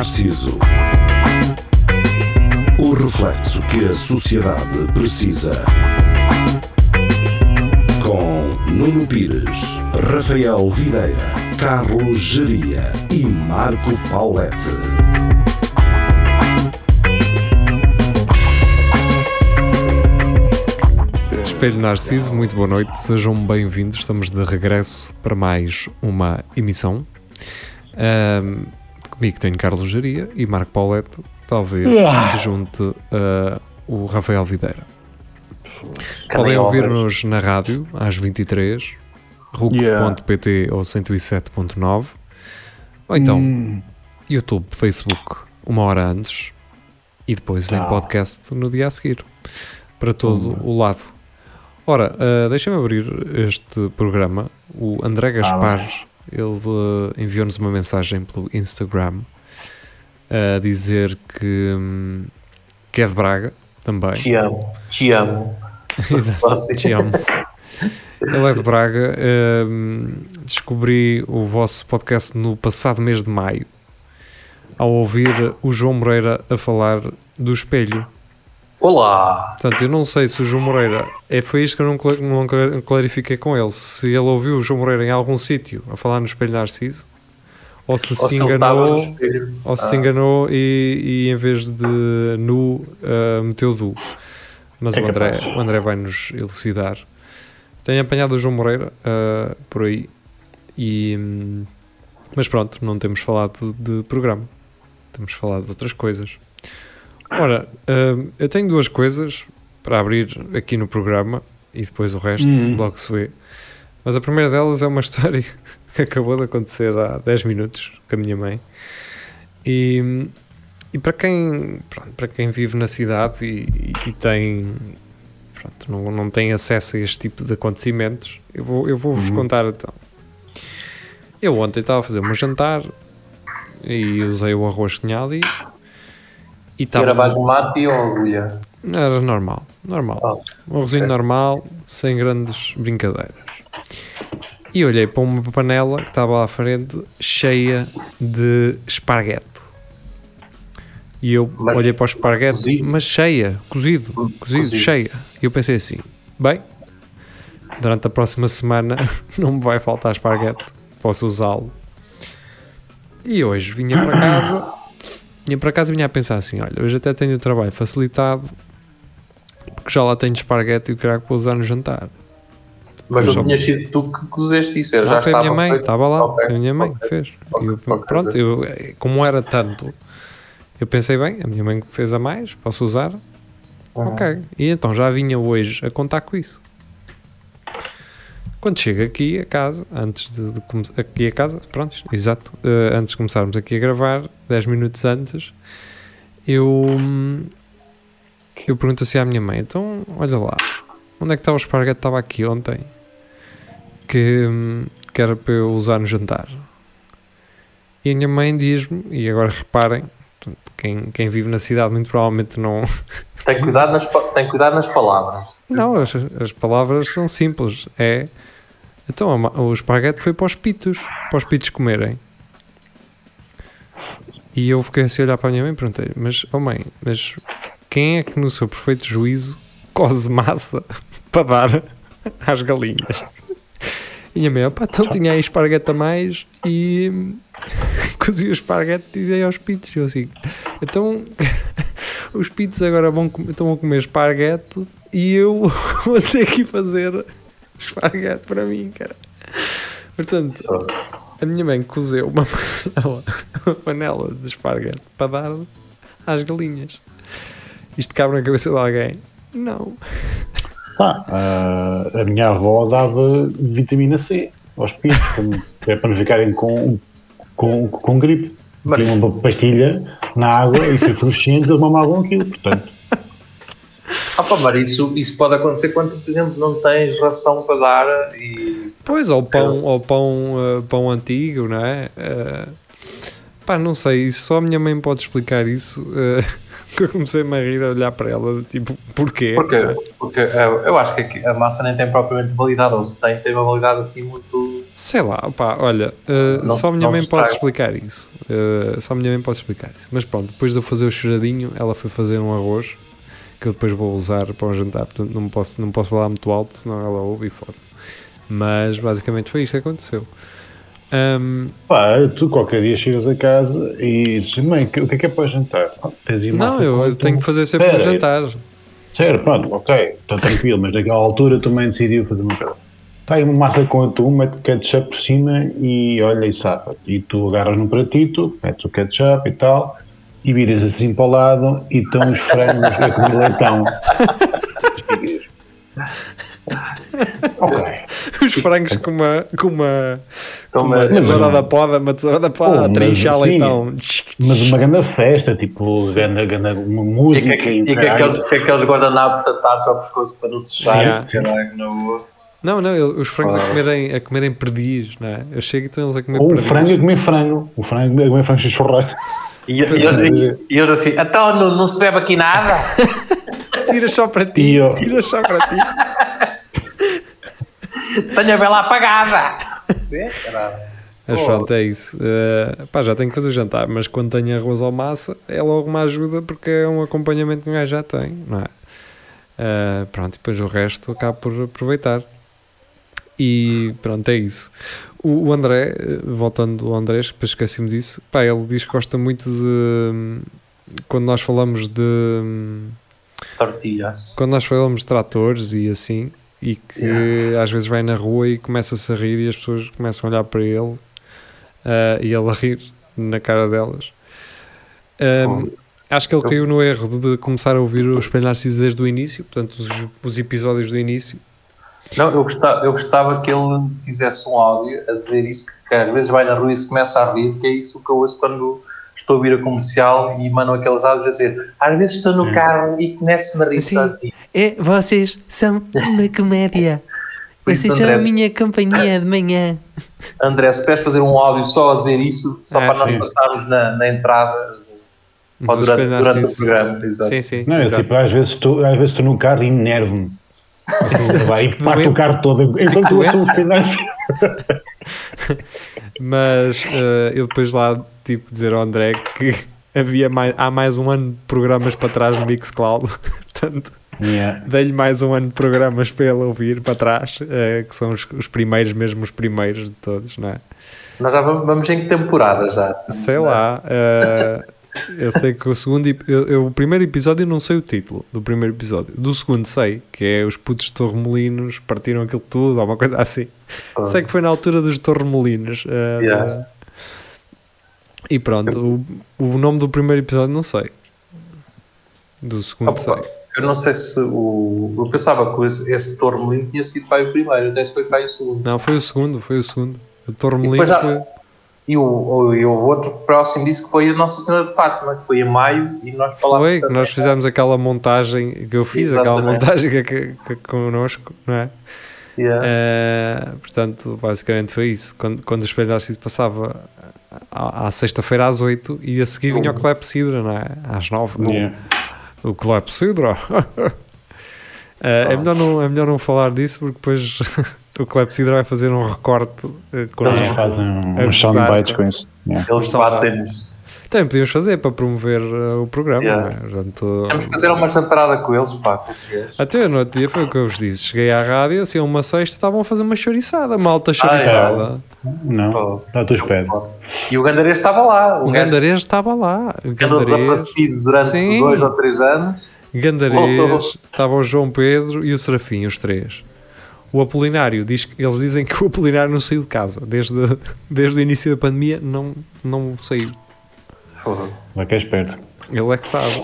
Narciso. O reflexo que a sociedade precisa. Com Nuno Pires, Rafael Videira, Carlos Geria e Marco Paulette. Espelho Narciso, muito boa noite, sejam bem-vindos. Estamos de regresso para mais uma emissão. Ahm, comigo tenho Carlos Geria e Marco Pauleto, talvez junte uh, o Rafael Videira. Podem ouvir-nos na rádio às 23 RUC.pt ou 107.9 ou então YouTube, Facebook, uma hora antes e depois em podcast no dia a seguir para todo o lado. Ora, uh, deixa-me abrir este programa. O André Gaspar, ele uh, enviou-nos uma mensagem pelo Instagram a dizer que, hum, que é de Braga também. Te amo, te amo. Exato, te amo. Ele é de Braga. hum, descobri o vosso podcast no passado mês de maio ao ouvir o João Moreira a falar do espelho. Olá! Portanto, eu não sei se o João Moreira. É, foi isto que eu não, cla- não cla- clarifiquei com ele. Se ele ouviu o João Moreira em algum sítio a falar no espelho Narciso ou se Ou se enganou, ou se Ah. se enganou e, e em vez de nu uh, meteu du. Mas É o, André, capaz. o André vai nos elucidar. Tenho apanhado o João Moreira uh, por aí. E, mas pronto, não temos falado de programa. Temos falado de outras coisas. Ora, hum, eu tenho duas coisas para abrir aqui no programa e depois o resto Hum. logo se vê. Mas a primeira delas é uma história que acabou de acontecer há 10 minutos com a minha mãe. E, e para, quem, pronto, para quem vive na cidade e, e tem pronto, não, não tem acesso a este tipo de acontecimentos, eu vou, eu vou vos contar então. Eu ontem estava a fazer o meu jantar e usei o arroz que tinha ali. E Era estava basmati ou agulha? era normal, normal. Ah, Um arrozinho normal, sem grandes brincadeiras. E olhei para uma panela que estava à frente, cheia de esparguete. E eu Mas olhei para o esparguete, cozido? mas cheia, cozido, cozido, cozido. cheia. E eu pensei assim: bem, durante a próxima semana não me vai faltar esparguete, posso usá-lo. E hoje vinha para casa, vinha para casa e vinha a pensar assim: olha, hoje até tenho o trabalho facilitado, porque já lá tenho esparguete e o crack para usar no jantar. Mas não tinha sido tu que cozeste isso, era, Não, já foi a estava minha mãe, feito. estava lá, Ok, foi a minha mãe ok, que fez. ok, E eu, pronto, eu, como era tanto, eu pensei, bem, a minha mãe fez a mais, posso usar? Uhum. Ok. E então já vinha hoje a contar com isso. Quando chego aqui a casa, antes de, de aqui a casa, pronto, exato, eh, antes de começarmos aqui a gravar, 10 minutos antes, eu, eu pergunto assim à minha mãe, então, olha lá, onde é que está o esparguete estava aqui ontem? Que, que era para eu usar no jantar. E a minha mãe diz-me, e agora reparem, quem, quem vive na cidade muito provavelmente não, Tem cuidado nas, tem cuidado nas palavras. Não, as, as palavras são simples. É. Então, o esparguete foi para os pitos, para os pitos comerem. E eu fiquei assim a olhar para a minha mãe e perguntei: Mas, oh mãe, mas quem é que no seu perfeito juízo cose massa para dar às galinhas? E a minha mãe, opá, então tinha aí esparguete a mais e cozi o esparguete e dei aos pitos. Eu assim, então os pitos agora vão, estão a comer esparguete e eu vou ter que fazer esparguete para mim, cara. Portanto, a minha mãe cozeu uma panela, uma panela de esparguete para dar às galinhas. Isto cabe na cabeça de alguém? Não. Pá, ah, a minha avó dava vitamina C aos pitos, como- é para não ficarem com, com, com gripe. Mas- Tinham uma pastilha na água e foi fluorescente, eles mamavam aquilo, portanto. Ah, pá, mas isso, isso pode acontecer quando, por exemplo, não tens ração para dar e. Pois, ou pão, ou pão, eh, pão antigo, não é? Eh, pá, não sei, só a minha mãe pode explicar isso. eh, que eu comecei-me a rir a olhar para ela, tipo, porquê? Porque, porque eu acho que aqui a massa nem tem propriamente validade, ou se tem, tem uma validade assim muito. Sei lá, pá, olha, eh, Não só a minha mãe pode explicar isso. Uh, só a minha mãe pode explicar isso. Mas pronto, depois de eu fazer o choradinho, ela foi fazer um arroz que eu depois vou usar para o jantar. Portanto, não posso, não posso falar muito alto, senão ela ouve e fora. Mas basicamente foi isto que aconteceu. Um, Pá, tu qualquer dia chegas a casa e dizes, mãe, o que é que é para jantar? Ah, não, eu, tenho que fazer sempre Espera, jantar. Sério, pronto, ok, está tranquilo, mas naquela altura também decidiu fazer uma coisa. Está aí uma massa com atum, mete ketchup por cima e olha e safa. E tu agarras num pratito, metes o ketchup e tal, e viras assim para o lado e estão os frangos a comer leitão. ok. Os frangos com uma, com uma, com uma mas- tesoura da poda, uma tesoura da poda, Oh, a mas trinchar sim. leitão. Mas uma grande festa, tipo, grande, grande uma E, música que, e e que caralho. aqueles, que aqueles guardanapos atados ao pescoço para não se fecharem. Yeah. Caralho, na boa. Não, não, ele- os frangos a Ah. comerem, a comerem perdiz, não é? Eu chego e estão eles a comer Ou o perdiz. frango a comer frango. O frango a comer frango churrasco. E, e, eles, é. e, e eles assim, então não, não se bebe aqui nada? Tiras só para ti, eu- tiras só para ti. Tenho a vela apagada. Mas Oh. pronto, é isso. Uh, pá, já tenho que fazer o jantar, mas quando tenho arroz ou massa é logo uma ajuda porque é um acompanhamento que um gajo já tem, não é? Uh, pronto, e depois o resto acabo por aproveitar. E pronto, é isso. O, o André, eh, voltando ao André, depois esqueci-me disso, pá, ele diz que gosta muito de. hum, Quando nós falamos de. hum, Tortilhas. quando nós falamos de tratores e assim, e que às vezes vai na rua e começa-se a rir e as pessoas começam a olhar para ele ah, e ele a rir na cara delas. Ahm, acho que ele caiu no erro de começar a ouvir o Espelho Narciso desde o início, portanto, os, os episódios do início. Não, eu gostava, eu gostava que ele fizesse um áudio a dizer isso, que às vezes vai na rua e se começa a rir, que é isso que eu ouço quando estou a ouvir a comercial e mandam aqueles áudios a dizer às vezes estou no Hum. carro e começo-me a rir Sim. sozinho. É, vocês são uma comédia. Vocês são a minha companhia de manhã. André, se puderes fazer um áudio só a dizer isso, só Ah, para nós sim. passarmos na, na entrada ou do durante, durante o programa. Exato. Sim, sim. Não, é tipo, às vezes estou, às vezes estou no carro e enervo-me. Vai, E parto o carro todo. Enquanto eu espelho Mas eh, eu depois lá, tipo, dizer ao André que havia mais, há mais um ano de programas para trás no Mixcloud, portanto. Yeah. Dei-lhe mais um ano de programas para ele ouvir para trás, eh, que são os, os primeiros, mesmo os primeiros de todos, não é? Nós já vamos, vamos em que temporada já? Estamos Sei lá. eh, eu sei que o segundo. Eu, eu- o primeiro episódio eu não sei o título do primeiro episódio. Do segundo sei, que é os putos de Torremolinos partiram aquilo tudo, ou uma coisa assim. Ah. Sei que foi na altura dos Torremolinos. eh, Yeah. da- E pronto, o, o nome do primeiro episódio não sei. Do segundo Opa, sei. Eu não sei se o. Eu pensava que esse, Tormelino tinha sido pai o primeiro, até se foi pai o segundo. Não, foi o segundo, foi o segundo. O depois já- foi. E o, o, e o outro próximo disse que foi a Nossa Senhora de Fátima, que foi em maio, e nós falámos. Foi, que também, nós fizemos aquela montagem que eu fiz, aquela Exatamente. montagem que, que, que connosco, não é? Yeah. Eh, portanto, basicamente foi isso. Quando, quando o Espelho Narciso passava à, à sexta-feira às 8 e a seguir vinha o Clepsidra, não é? Às 9. Yeah. O, o Clepsidra. Eh, é, melhor não, é melhor não falar disso porque depois o Clepsidra vai fazer um recorte eh, com Eles fazem uns Exato. soundbites com isso. Yeah. Eles batem-nos. Também podíamos fazer para promover eh, o programa. Yeah. não é? Portanto, Temos que fazer uma jantarada com eles, pá, com esses gajos. Até no outro dia foi o que eu vos disse. Cheguei à rádio, assim, uma sexta, estavam a fazer uma chouriçada, malta chouriçada. Não, Pô. está a tua espera. E o Gandarês estava lá. O O gajo Gandarês estava lá. O andou Gandarês, desaparecido durante Sim. dois ou três anos. Gandarês, Voltou. estava o João Pedro e o Serafim, os três. O Apolinário, diz, que- eles dizem que o Apolinário não saiu de casa. Desde, desde o início da pandemia não, não saiu. Foda. Vai que é esperto. Ele é que sabe.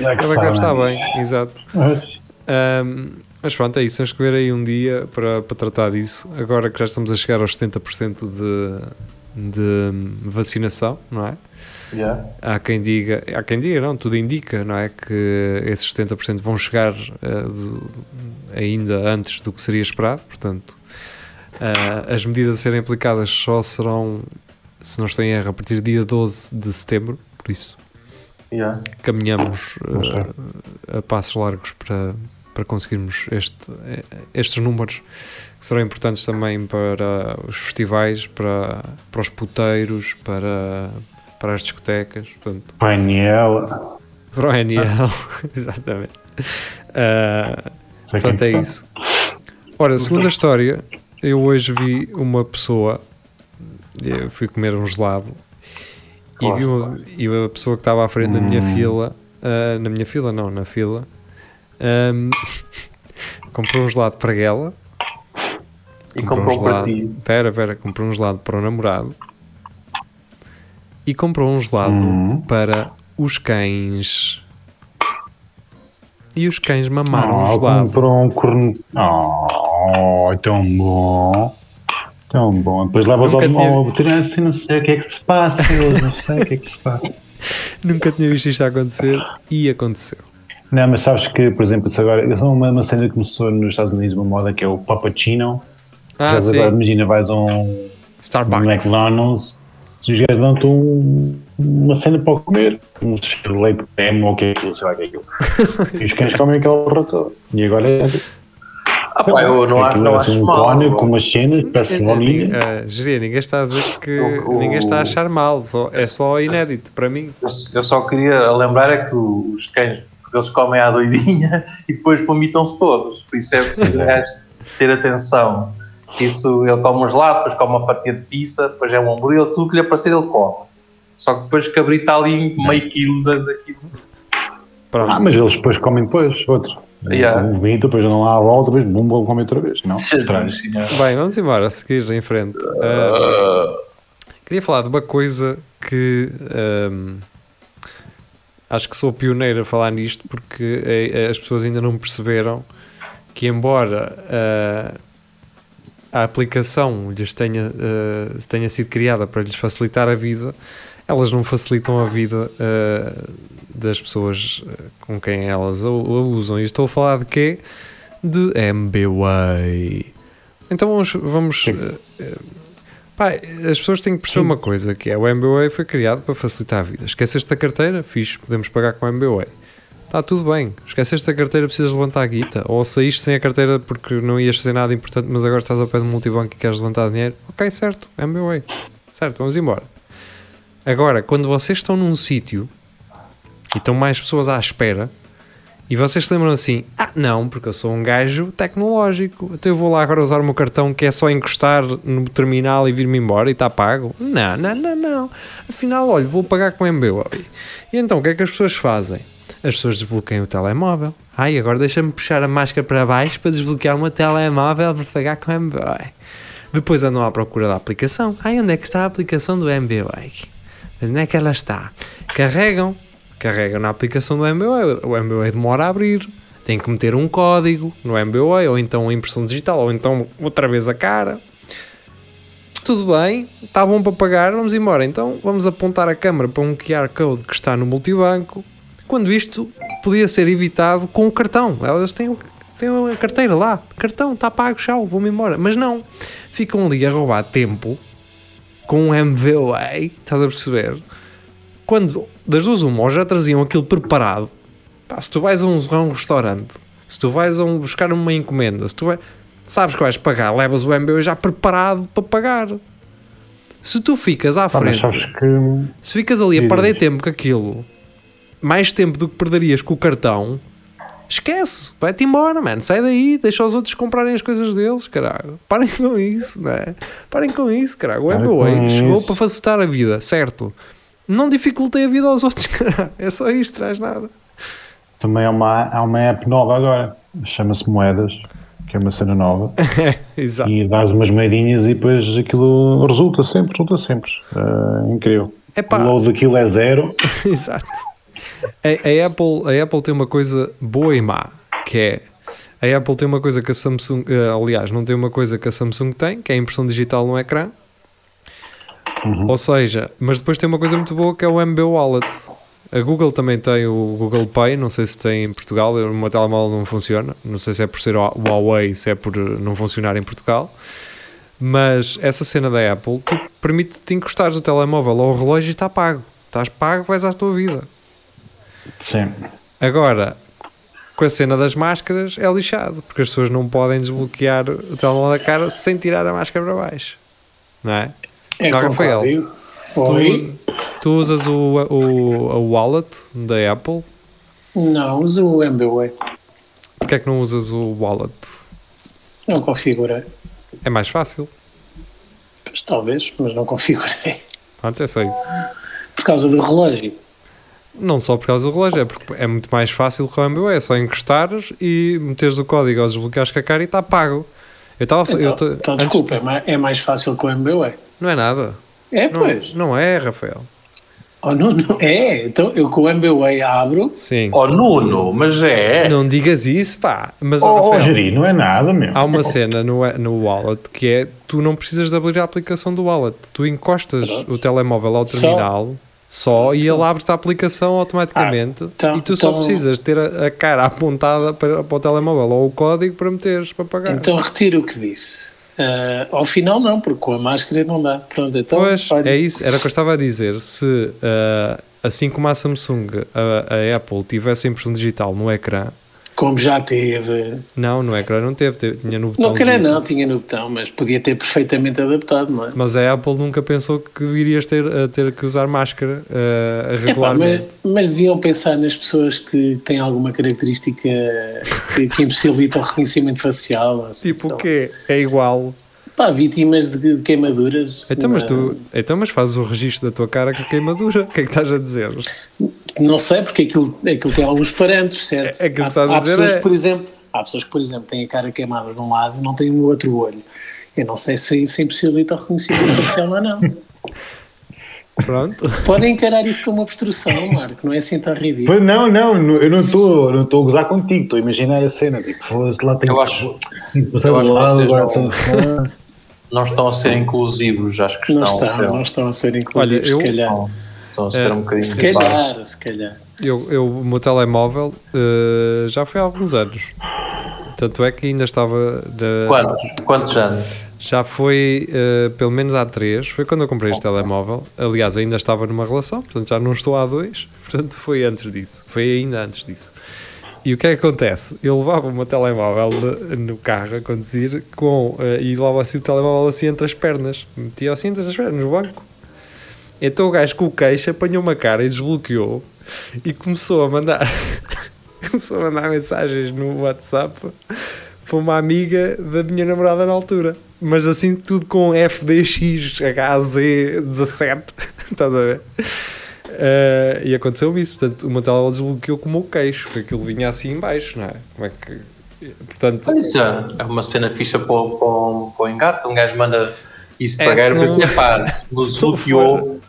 Vai que Ele é que deve estar sabe. bem, exato. Mas, Ahm, mas pronto, é isso. Temos que ver aí um dia para, para tratar disso. Agora que já estamos a chegar aos 70% de, de vacinação, não é? Yeah. Há quem diga, há quem diga, não, tudo indica, não é? Que esses 70% vão chegar eh, do- ainda antes do que seria esperado, portanto, eh, as medidas a serem aplicadas só serão, se não estou em erro, a partir do dia 12 de setembro, por isso Yeah. caminhamos eh, a passos largos para, para conseguirmos este, estes números que serão importantes também para os festivais, para, para os puteiros, para para as discotecas, portanto, Painel. para o NL, exatamente. Sei portanto, quem é isso. Ora, segunda história, eu hoje vi uma pessoa, eu fui comer um gelado e vi uma, e a pessoa que estava à frente da minha Hum. fila, ah, na minha fila não, na fila, ahm, comprou um gelado para ela. E comprou um para gelado- ti. Pera, pera, comprou um gelado para o namorado e comprou um gelado Hum. para os cães. E os cães mamaram Ah, o gelado. comprou um corno. Oh, tão bom. Tão bom. Depois levas ao, ao veterinário assim, não sei o que é que se passa, eu não sei o que é que se passa. Nunca tinha visto isto acontecer e aconteceu. Não, mas sabes que, por exemplo, agora, é uma, uma cena que começou nos Estados Unidos, uma moda que é o Pappuccino. Ah, sim. agora, imagina, vais a um, um Starbucks. McDonald's, se os gajos dão-te um, uma cena para comer, um leite creme ou o que é aquilo, sei lá o que é aquilo. e os cães comem aquela porra toda. E agora é. Ah, pá, eu não, acho- aquilo não é acho um mal. com umas cenas, parece bolinha. Uh, Jeria, ninguém está a dizer que O- o- ninguém está a achar mal, só- é só inédito para mim. Eu, eu só queria lembrar é que os cães eles comem à doidinha e depois vomitam-se todos. Por isso é preciso ter atenção. Isso ele come um gelado, depois come uma fatia de pizza, depois é um hambúrguer, tudo que lhe aparecer ele come. Só que depois cabrita ali meio quilo da- daquilo. Pronto. Ah, mas eles depois comem depois, outros. Yeah. Um vomito, depois não lá à volta, depois bum, vão comer outra vez. Não. Jesus, senhor. Bem, vamos embora, a seguir em frente. Uh, queria falar de uma coisa que um, acho que sou pioneiro a falar nisto porque eh, as pessoas ainda não perceberam que embora uh, a aplicação lhes tenha, uh, tenha sido criada para lhes facilitar a vida, elas não facilitam a vida uh, das pessoas uh, com quem elas a, a usam. E estou a falar de quê? De MBWay. Então vamos. vamos uh, pá, as pessoas têm que perceber Sim. uma coisa: que é o MBWay foi criado para facilitar a vida. Esqueceste da carteira? Fixe, podemos pagar com o MBWay. Está tudo bem. Esqueceste da carteira, precisas levantar a guita. Ou saíste sem a carteira porque não ias fazer nada importante, mas agora estás ao pé do multibanco e queres levantar dinheiro. Ok, certo, MBWay. Certo, vamos embora. Agora, quando vocês estão num sítio e estão mais pessoas à espera e vocês se lembram assim: ah, não, porque eu sou um gajo tecnológico, então eu vou lá agora usar o meu cartão que é só encostar no terminal e vir-me embora e está pago. Não, não, não, não. Afinal, olha, vou pagar com MBWay. E então o que é que as pessoas fazem? As pessoas desbloqueiam o telemóvel. Ai, agora deixa-me puxar a máscara para baixo para desbloquear meu telemóvel para pagar com MBWay. Depois andam à procura da aplicação. Ai, onde é que está a aplicação do MBWay? Mas onde é que ela está? Carregam, carregam na aplicação do MBWay. O MBWay demora a abrir. Tem que meter um código no MBWay, ou então a impressão digital, ou então outra vez a cara. Tudo bem, está bom para pagar, vamos embora. Então vamos apontar a câmera para um QR Code que está no multibanco. Quando isto podia ser evitado com o cartão. Elas têm, têm a carteira lá, cartão, está pago, tchau, vou-me embora. Mas não, ficam ali a roubar tempo com um MVWay, estás a perceber? Quando das duas uma, ou já traziam aquilo preparado, pá, se tu vais a um, a um restaurante, se tu vais a um, buscar uma encomenda, se tu vai, sabes que vais pagar, levas o MBWay já preparado para pagar. Se tu ficas à frente, que. se ficas ali a perder tempo com aquilo, mais tempo do que perderias com o cartão, esquece, vai-te embora, mano. Sai daí, deixa os outros comprarem as coisas deles, caralho. Parem com isso, não é? Parem com isso, caralho. O com chegou para facilitar a vida, certo? Não dificultei a vida aos outros, caralho. É só isto, traz nada. Também há uma, há uma app nova agora, chama-se Moedas, que é uma cena nova, Exato. e dás umas moedinhas e depois aquilo resulta sempre, resulta sempre. É incrível. Epá. O load daquilo é zero. Exato. A, a Apple, a Apple tem uma coisa boa e má, que é a Apple tem uma coisa que a Samsung, eh, aliás, não tem uma coisa que a Samsung tem, que é a impressão digital no ecrã. Ou seja, mas depois tem uma coisa muito boa que é o MB Wallet. A Google também tem o Google Pay, não sei se tem em Portugal, o meu telemóvel não funciona, não sei se é por ser o Huawei, se é por eh, não funcionar em Portugal. Mas essa cena da Apple tu permite-te encostares o telemóvel ao relógio e está pago. Estás pago, vais à tua vida. Sim. Agora, com a cena das máscaras é lixado, porque as pessoas não podem desbloquear o telemóvel da cara sem tirar a máscara para baixo. Não é? É Não. Rafael. Foi. Tu usas o, o, a wallet da Apple? Não, uso o MBWay. Porquê é que não usas o wallet? Não configurei. É mais fácil. Pois, talvez, mas não configurei. Pronto, é só isso. Por causa do relógio. Não só por causa do relógio, é porque é muito mais fácil com o MBWay. É só encostares e meteres o código aos desbloqueares com a cara e está pago. Eu estava. Então, eu tô- então antes desculpa, de- é mais, é mais fácil com o MBWay. Não é nada. É, Não, pois. não é, Rafael. Oh, não, não, é, então eu com o MBWay abro. Sim. Oh, Nuno, mas é. Não digas isso, pá. Mas, Oh, oh, Rafael, Jeri, não é nada, meu. há uma cena no, no wallet que é tu não precisas de abrir a aplicação do wallet. Tu encostas Pronto. o telemóvel ao terminal só, e ele abre-te a aplicação automaticamente então- e tu só então- precisas ter a, a cara apontada para, para o telemóvel ou o código para meteres para pagar. Então retiro o que disse. Ah, ao final não, porque com a máscara não dá. Pronto, então Pois, é isso, era o que eu estava a dizer. Se ah, assim como a Samsung, a, a Apple tivesse impressão digital no ecrã, como já teve. não, no ecrã não teve, teve- tinha no botão. Não queria não, tinha no botão, mas podia ter perfeitamente adaptado, não é? Mas a Apple nunca pensou que irias ter, a ter que usar máscara ah, Epá, mas, regularmente. mas deviam pensar nas pessoas que têm alguma característica que, que impossibilita o reconhecimento facial. assim, Tipo o quê? É igual. Pá, vítimas de, de queimaduras. Então mas, tu, então, mas fazes o registro da tua cara com a queimadura. O que é que estás a dizer? Não sei, porque aquilo, aquilo tem alguns parâmetros, certo? É aquilo que há, estás a há dizer pessoas é- que, por exemplo, há pessoas que, por exemplo, têm a cara queimada de um lado e não têm o outro olho. Eu não sei se isso impossibilita o reconhecimento facial ou não. Pronto. Podem encarar isso como obstrução, Marco, não é assim tão ridículo. Pois não, não, eu não estou não estou a gozar contigo, estou a imaginar a cena. Tipo, lá tem Eu acho- eu acho que vocês não-. Não estão a ser inclusivos, acho que Não estão, estão, a ser, não estão a ser inclusivos, Olha, eu- se calhar. estão, estão a ser É, um bocadinho Se calhar, se calhar. Eu, eu, o meu telemóvel eh, já foi há alguns anos. Tanto é que ainda estava. de- Quantos? Quantos anos? Já foi eh, pelo menos há três. Foi quando eu comprei este telemóvel. Aliás, ainda estava numa relação, portanto já não estou há dois. Portanto, foi antes disso. Foi ainda antes disso. E o que é que acontece? Eu levava o meu telemóvel no- carro a conduzir com, eh, e levava assim o telemóvel assim entre as pernas. Metia assim entre as pernas no banco. Então o gajo com o queixo apanhou uma cara e desbloqueou e começou a mandar começou a mandar mensagens no WhatsApp para uma amiga da minha namorada na altura. Mas assim tudo com FDX HZ17. Estás a ver? Eh, e aconteceu isso, portanto, o meu telemóvel desbloqueou com o queixo, porque aquilo vinha assim em baixo, não é? Como é que. Portanto, Isso é é uma cena fixa para, o- para, o- para o engate. Um gajo manda isso É, para não- mas é pá, não desbloqueou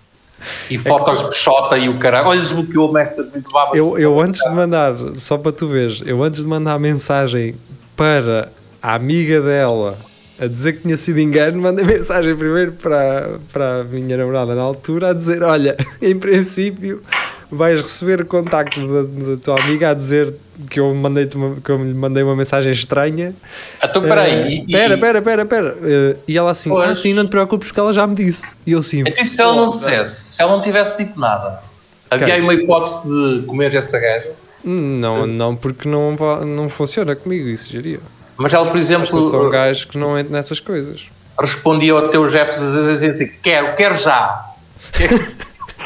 e fotos de Xota e o caralho. Olha, desbloqueou-me esta. levava- Eu, eu antes de mandar, só para tu veres, eu antes de mandar a mensagem para a amiga dela a dizer que tinha sido engano, mandei mensagem primeiro para, para a minha namorada na altura a dizer: Olha, em princípio vais receber o contacto da, da tua amiga a dizer que eu, mandei uma, que eu lhe mandei uma mensagem estranha. Então, peraí. Eh, e- e- Pera, pera, pera, pera. Eh, e ela assim: Pois. Ah, sim, não te preocupes porque ela já me disse. E eu assim: Então, se ela não dissesse, se ela não tivesse dito nada, havia Quem? aí uma hipótese de comer essa gaja. Não, não, porque não, não funciona comigo isso, geria. Mas ela, por Acho que eu sou um exemplo, gajo que não entra nessas coisas. respondia ao teu Jefferson às vezes assim: quero, quero já.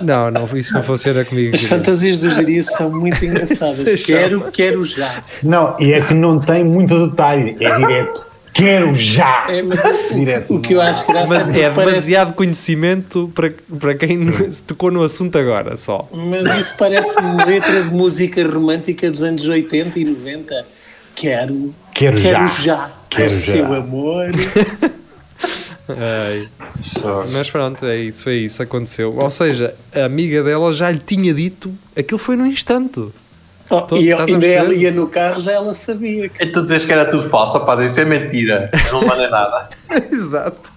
Não, não, isso não funciona comigo. As fantasias do Jiri são muito engraçadas. Quero, quero já. Não, e é que não tem muito detalhe, é direto. Quero já! É, mas o- Direto. o que eu acho graça Mas porque é parece- demasiado conhecimento para, para quem tocou no assunto agora só. Mas isso parece-me letra de música romântica dos anos 80 e 90. Quero, Quero quero já. já. Quero o já. seu amor. Ai. Mas pronto, é isso, foi isso, aconteceu. Ou seja, a amiga dela já lhe tinha dito, aquilo foi num instante. Oh, Tô- e ainda ela ia no carro, já ela sabia. Que... E tu dizes que era tudo falso, rapaz, isso é mentira. Não mandei nada. Exato.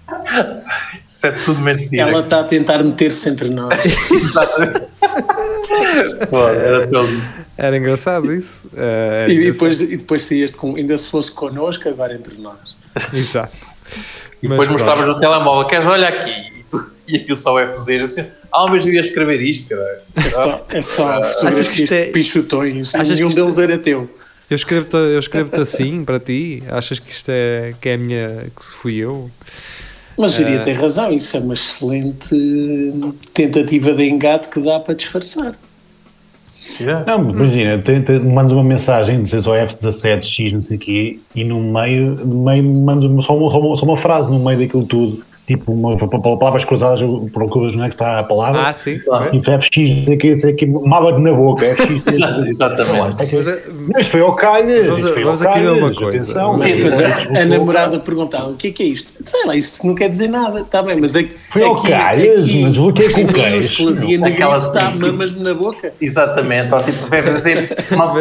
Isso é tudo mentira. Ela está a tentar meter-se entre nós. Exatamente. Pô, era todo. Era engraçado isso. Eh, era e, engraçado. depois, e depois saíste com, ainda se fosse connosco, agora entre nós. Exato. E Mas depois pronto. mostravas no telemóvel, queres olha aqui. E, tu- e aquilo só é fazer assim. Ah, mas eu ia escrever isto, cara. É só, é só Achas que fotografias isto é- de pichotões. Achas Nenhum deles era teu. Eu escrevo-te eu escrevo assim para ti? Achas que isto é, que é a minha. que fui eu? Mas o Eh, tem razão, isso é uma excelente tentativa de engate que dá para disfarçar. Não, imagina, te- te- mandas uma mensagem, dizes ao F17X, não sei o quê, e no meio, no meio mandas só, uma, só, uma, só uma frase no meio daquilo tudo, tipo uma, pa- pa- palavras cruzadas, procuras onde é que está a palavra, Ah, sim. Claro. e FX, não sei o quê, não sei o quê, mala-te na boca, Exatamente. Mas, é- foi ao calhas, Vamos- foi vamos aqui ver calhas, uma coisa. atenção, Mas a, namorada perguntava o que é que é isto? Sei lá, isso não quer dizer nada, está bem, mas aqui, Foi ao calhas, mas o que é que o minúsculas e está mamas na boca. Exatamente. Ou tipo, vai dizer ma-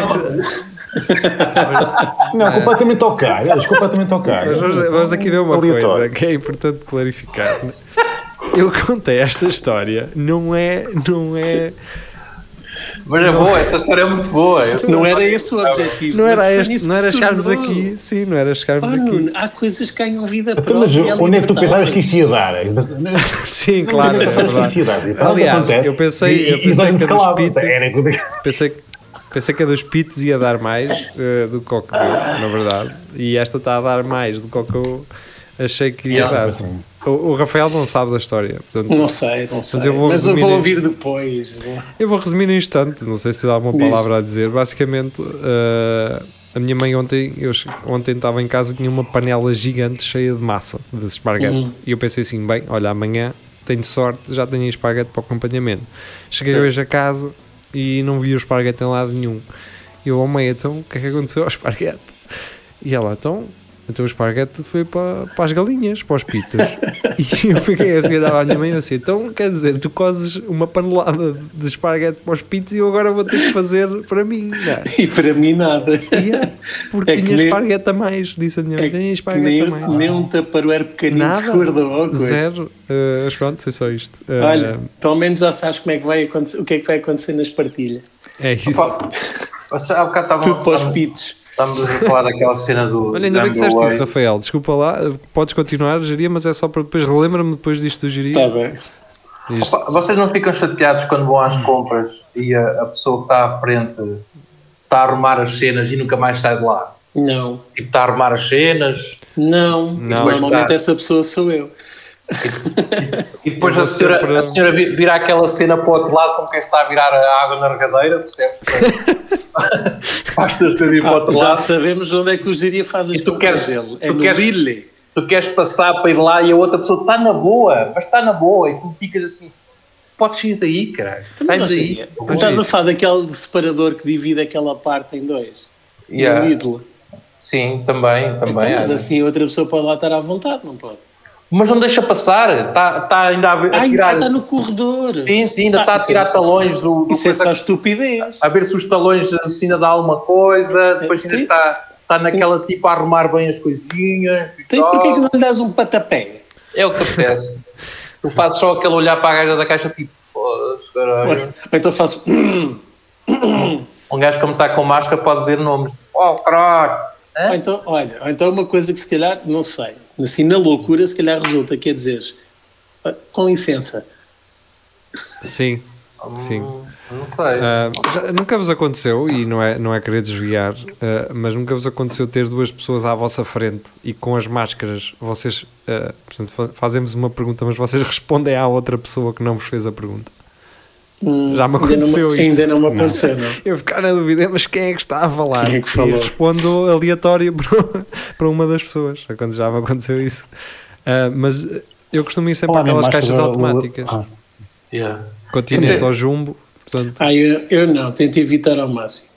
Mas- mas é Não, completamente ao calhas, completamente ao Mas calhas. vamos, vamos aqui ver uma Aleatório. coisa que é importante clarificar. né? Eu contei esta história, não é. Não é. Mas é boa, essa história é muito boa. Eu- Não era esse o objetivo. Não era este, não era chegarmos tornou. aqui. Sim, não era chegarmos Oh, aqui. Há coisas que ganham vida Então, mas própria. onde é que tu pensavas que isso ia dar? Sim, claro, é verdade. Aliás, eu pensei- eu pensei que a dos Pensei, que- pensei que a dos Pits ia dar mais eh, do que o que deu, na verdade. E esta está a dar mais do que o que eu achei que iria Yeah. dar. O, o Rafael não sabe da história. Portanto, Não sei, não sei. eu vou Mas eu vou em- ouvir depois. Eu vou resumir num instante, não sei se dá alguma Diz. palavra a dizer. Basicamente, eh, a minha mãe ontem, eu, ontem estava em casa e tinha uma panela gigante cheia de massa, de esparguete. Uhum. E eu pensei assim: bem, olha, amanhã tenho sorte, já tenho esparguete para o acompanhamento. Cheguei hoje a casa e não vi o esparguete em lado nenhum. Eu, oh então o que é que aconteceu ao esparguete? E ela, então. Então o esparguete foi para, para as galinhas, para os pitos. e eu fiquei assim a dar à minha mãe assim, então quer dizer, tu cozes uma panelada de esparguete para os pitos e eu agora vou ter que fazer para mim. Não. é? E para mim nada. E é, porque É que tinha nem- esparguete a mais, disse a minha mãe, É tinha esparguete nem, a mais. nem um taparoeiro pequenino Nada, que guardou. coisa. zero. Uh, mas pronto, foi só isto. Uh, Olha, pelo menos já sabes como é que vai acontecer, o que é que vai acontecer nas partilhas. é isso. Você, há bocado estava- Tudo para os pitos. Estamos a falar daquela cena do. Olha, ainda bem que disseste isso, Rafael. Desculpa lá, podes continuar, Geria, mas é só para depois relembra-me depois disto do Geria. Está bem. Opa, Vocês não ficam chateados quando vão às compras e a, a pessoa que está à frente está a arrumar as cenas e nunca mais sai de lá? Não, Tipo, está a arrumar as cenas não. Não. Normalmente Está. essa pessoa sou eu. e depois a senhora, sempre- a senhora vi- vira aquela cena para o outro lado como quem está a virar a água na regadeira, percebes? Faz as tuas coisas o Ah, outro já lado. sabemos onde é que o Geria faz as E queres- dele. É tu no queres- Lidl. Tu queres passar para ir lá e a outra pessoa está na boa, mas está na boa e tu ficas assim, podes sair daí, caralho, sai daí. Tu estás a falar daquele separador que divide aquela parte em dois. Yeah. No. Sim, também, também. Então, mas é. assim outra pessoa pode lá estar à vontade, não pode? Mas não deixa passar, está tá ainda a, a Ah, tirar. está no corredor. Sim, sim, ainda Ah, está a isso tirar é- talões do. do Isso é coisa- só estupidez. A ver se os talões assim ainda dá alguma coisa, depois ainda está, está naquela tipo a arrumar bem as coisinhas. Tem, tal. porquê que não lhe dás um patapé? É o que acontece. tu fazes só aquele olhar para a gaja da caixa tipo, foda-se, caralho. Ou então faço. Um gajo como está com máscara pode dizer nomes, oh caralho. Ou então, olha, ou então uma coisa que se calhar, não sei, assim na loucura, se calhar resulta, quer dizer, ah, com licença, Sim, sim. Não sei. Ah, já- nunca vos aconteceu, e não é, não é querer desviar, ah, mas nunca vos aconteceu ter duas pessoas à vossa frente e com as máscaras vocês, ah, portanto, fa- fazemos uma pergunta, mas vocês respondem à outra pessoa que não vos fez a pergunta. Hum, Já me ainda não aconteceu isso. Ainda não me aconteceu, não. Eu ficar na dúvida, mas quem é que está a falar? Quem é que falou? E respondo aleatório para, para uma das pessoas. Quando já me aconteceu isso. Ah, mas eu costumo ir sempre àquelas máscara, caixas automáticas. ah, Yeah. Continente é- ou jumbo. Portanto, Ah, eu, eu não, tento evitar ao máximo.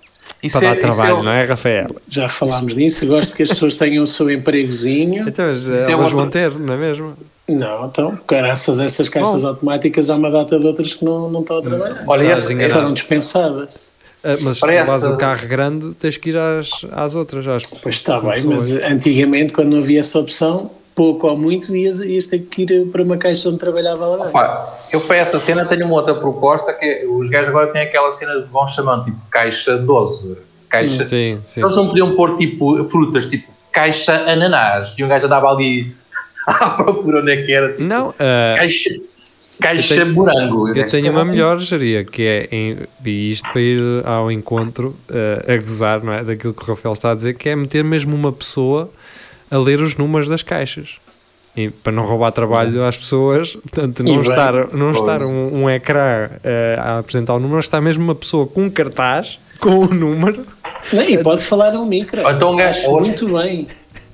Isso para é- dar trabalho, é- não é, Rafael? Já falámos nisso, gosto que as pessoas tenham o seu empregozinho. Então, mas Isso é elas uma- vão ter, não é mesmo? Não, então, graças a essas caixas Bom. automáticas, há uma data de outras que não, não estão a trabalhar. Olha, Estás essa, enganado. Foram dispensadas. Ah, mas Para se essa- levas o carro grande, tens que ir às, às outras. Às, Pois está bem, mas antigamente, quando não havia essa opção, pouco ou muito, ias, ias ter que ir para uma caixa onde trabalhava alguém. Pá, eu para essa cena tenho uma outra proposta que é, os gajos agora têm aquela cena de vão chamando tipo caixa 12. Caixa. Sim, sim. Eles não podiam pôr tipo frutas, tipo caixa ananás. E um gajo andava ali à procura onde é que era. Tipo, Não, ah, Caixa, caixa Eu tenho- morango. Eu tenho uma melhor geria, que é em, e isto para ir ao encontro, eh, a gozar, não é? Daquilo que o Rafael está a dizer, que é meter mesmo uma pessoa a ler os números das caixas. E para não roubar trabalho às pessoas, portanto, não E bem, estar, não pois. estar um, um ecrã eh, a apresentar o número, está mesmo uma pessoa com um cartaz com o número. Não, e pode falar ao micro. Então um gajo- Acho ou- muito bem.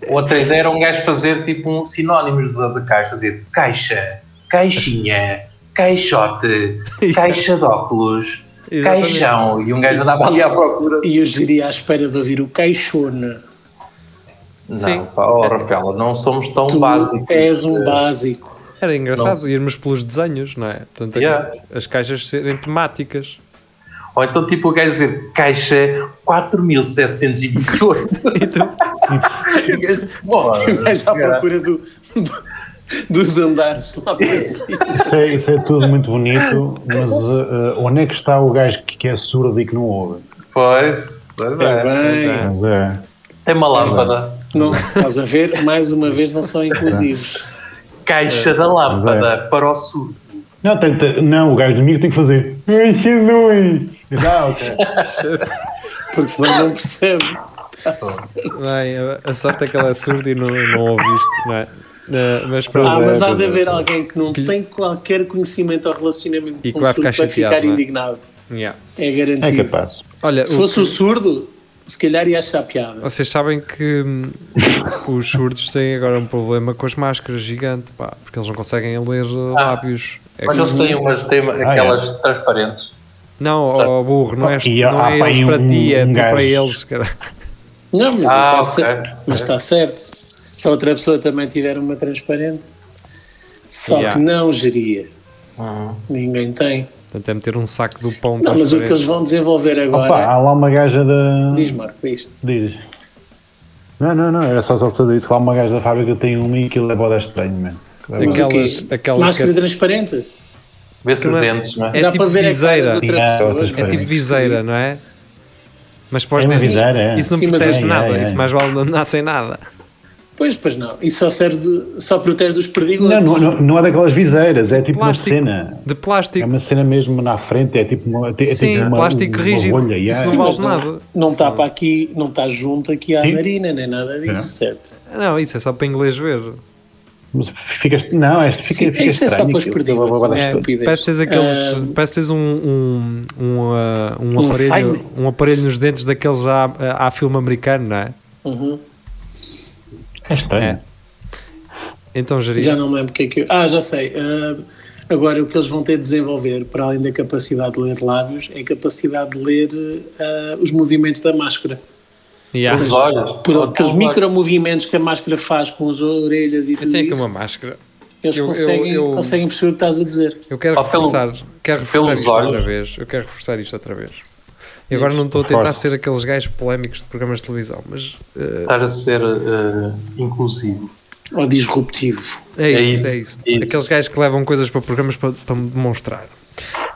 Outra ideia era um gajo fazer tipo um sinónimos da, da caixa, dizer caixa, caixinha, caixote, caixa de óculos, Exatamente. caixão. E um gajo andava ali à procura. E eu iria à espera de ouvir o caixona. Não, Sim. pá, oh, Rafael, não somos tão Tu básicos. és um básico. Era engraçado irmos pelos desenhos, não é? Portanto, Yeah. as caixas serem temáticas. Ou então tipo o gajo dizer caixa 4728. E tu, Boa, Vais à procura do, do- dos andares lá para cima. Isso é, isso é tudo muito bonito, mas uh, uh, onde é que está o gajo que, que é surdo e que não ouve? Pois, pois É é. bem. Mas é. Tem uma lâmpada. Não, estás a ver? Mais uma vez não são inclusivos. Caixa da lâmpada para o surdo. Não, tem, tem- não, o gajo do mico tem que fazer. Ai, Jesus! Ah, ok. Porque senão não percebe. bem, a- sorte é que ela é surda e não, não ouve isto, não é? Eh, mas pronto. Ah, mas há pois de é, haver é. alguém que não tem qualquer conhecimento ou relacionamento E que com vai o surdo ficar vai chateado, ficar não é? indignado. Yeah. É É garantido. capaz. Olha, Se o fosse que- o surdo, se calhar ia achar piada. vocês sabem que hum, os surdos têm agora um problema com as máscaras gigante, pá, porque eles não conseguem ler uh, Ah. lábios. É Mas que- eles têm umas, têm aquelas transparentes. Não, ó burro, não é, E não é eles para um- ti, é um tu para gajo. eles, cara. Não, mas Ah, está ok. certo. Mas está certo. Se a outra pessoa também tiver uma transparente. Só Yeah. que não geria. Uhum. Ninguém tem. Portanto, é meter um saco do pão Não, mas o que eles vão desenvolver Opa, agora. há lá uma gaja da. Diz, Marco, isto. Diz. Não, não, não, era só só fazer isso. que Lá uma gaja da fábrica tem uma e aquilo é boda estranho, mano. Aquelas, aquelas que Máscara é, transparente. Vê-se os é- dentes, não é? é Dá tipo viseira. pessoa. outras é tipo viseira, não é? Mas para os É viseira, é. isso não Sim, protege é, nada, é, é. isso mais vale não andar sem nada. Pois, pois não. Isso só serve de, só protege dos perdigotos. Não, não, não, não é daquelas viseiras, é tipo Plástico. uma cena. De É plástico. uma cena mesmo na frente, é tipo uma. É tipo Sim, uma, plástico uma rígido. Isso yeah. não Sim, vale nada. não está para aqui, não está junto aqui à Sim. narina, nem nada disso, certo? Não, isso é só para inglês ver. Mas ficas, não, é, fica, Sim, fica isso é só estranho para os é estupidez. Parece que tens aqueles. Ah, parece que tens um, um, um, ah, um Um aparelho, sign. um aparelho nos dentes daqueles à, à filme americano, não é? uhum. É estranho. É. Então, Jari, Já não me lembro o que é que eu... Ah, já sei. Ah, agora, o que eles vão ter de desenvolver, para além da capacidade de ler lábios, é a capacidade de ler ah, os movimentos da máscara. Yeah. Os olhos. Por Ou aqueles micromovimentos que a máscara faz com as orelhas e eu tudo tenho aqui isso, uma máscara. eles eu- eu- conseguem, eu- conseguem perceber o que estás a dizer. Eu quero Ou pelo- reforçar, quero reforçar isto olhos. outra vez. Eu quero reforçar isto outra vez. E agora não estou a tentar ser aqueles gajos polémicos de programas de televisão, mas eh, Estar a ser eh, inclusivo. Ou disruptivo. é, É isso, isso, é isso. isso. Aqueles gajos que levam coisas para programas para, para me demonstrar.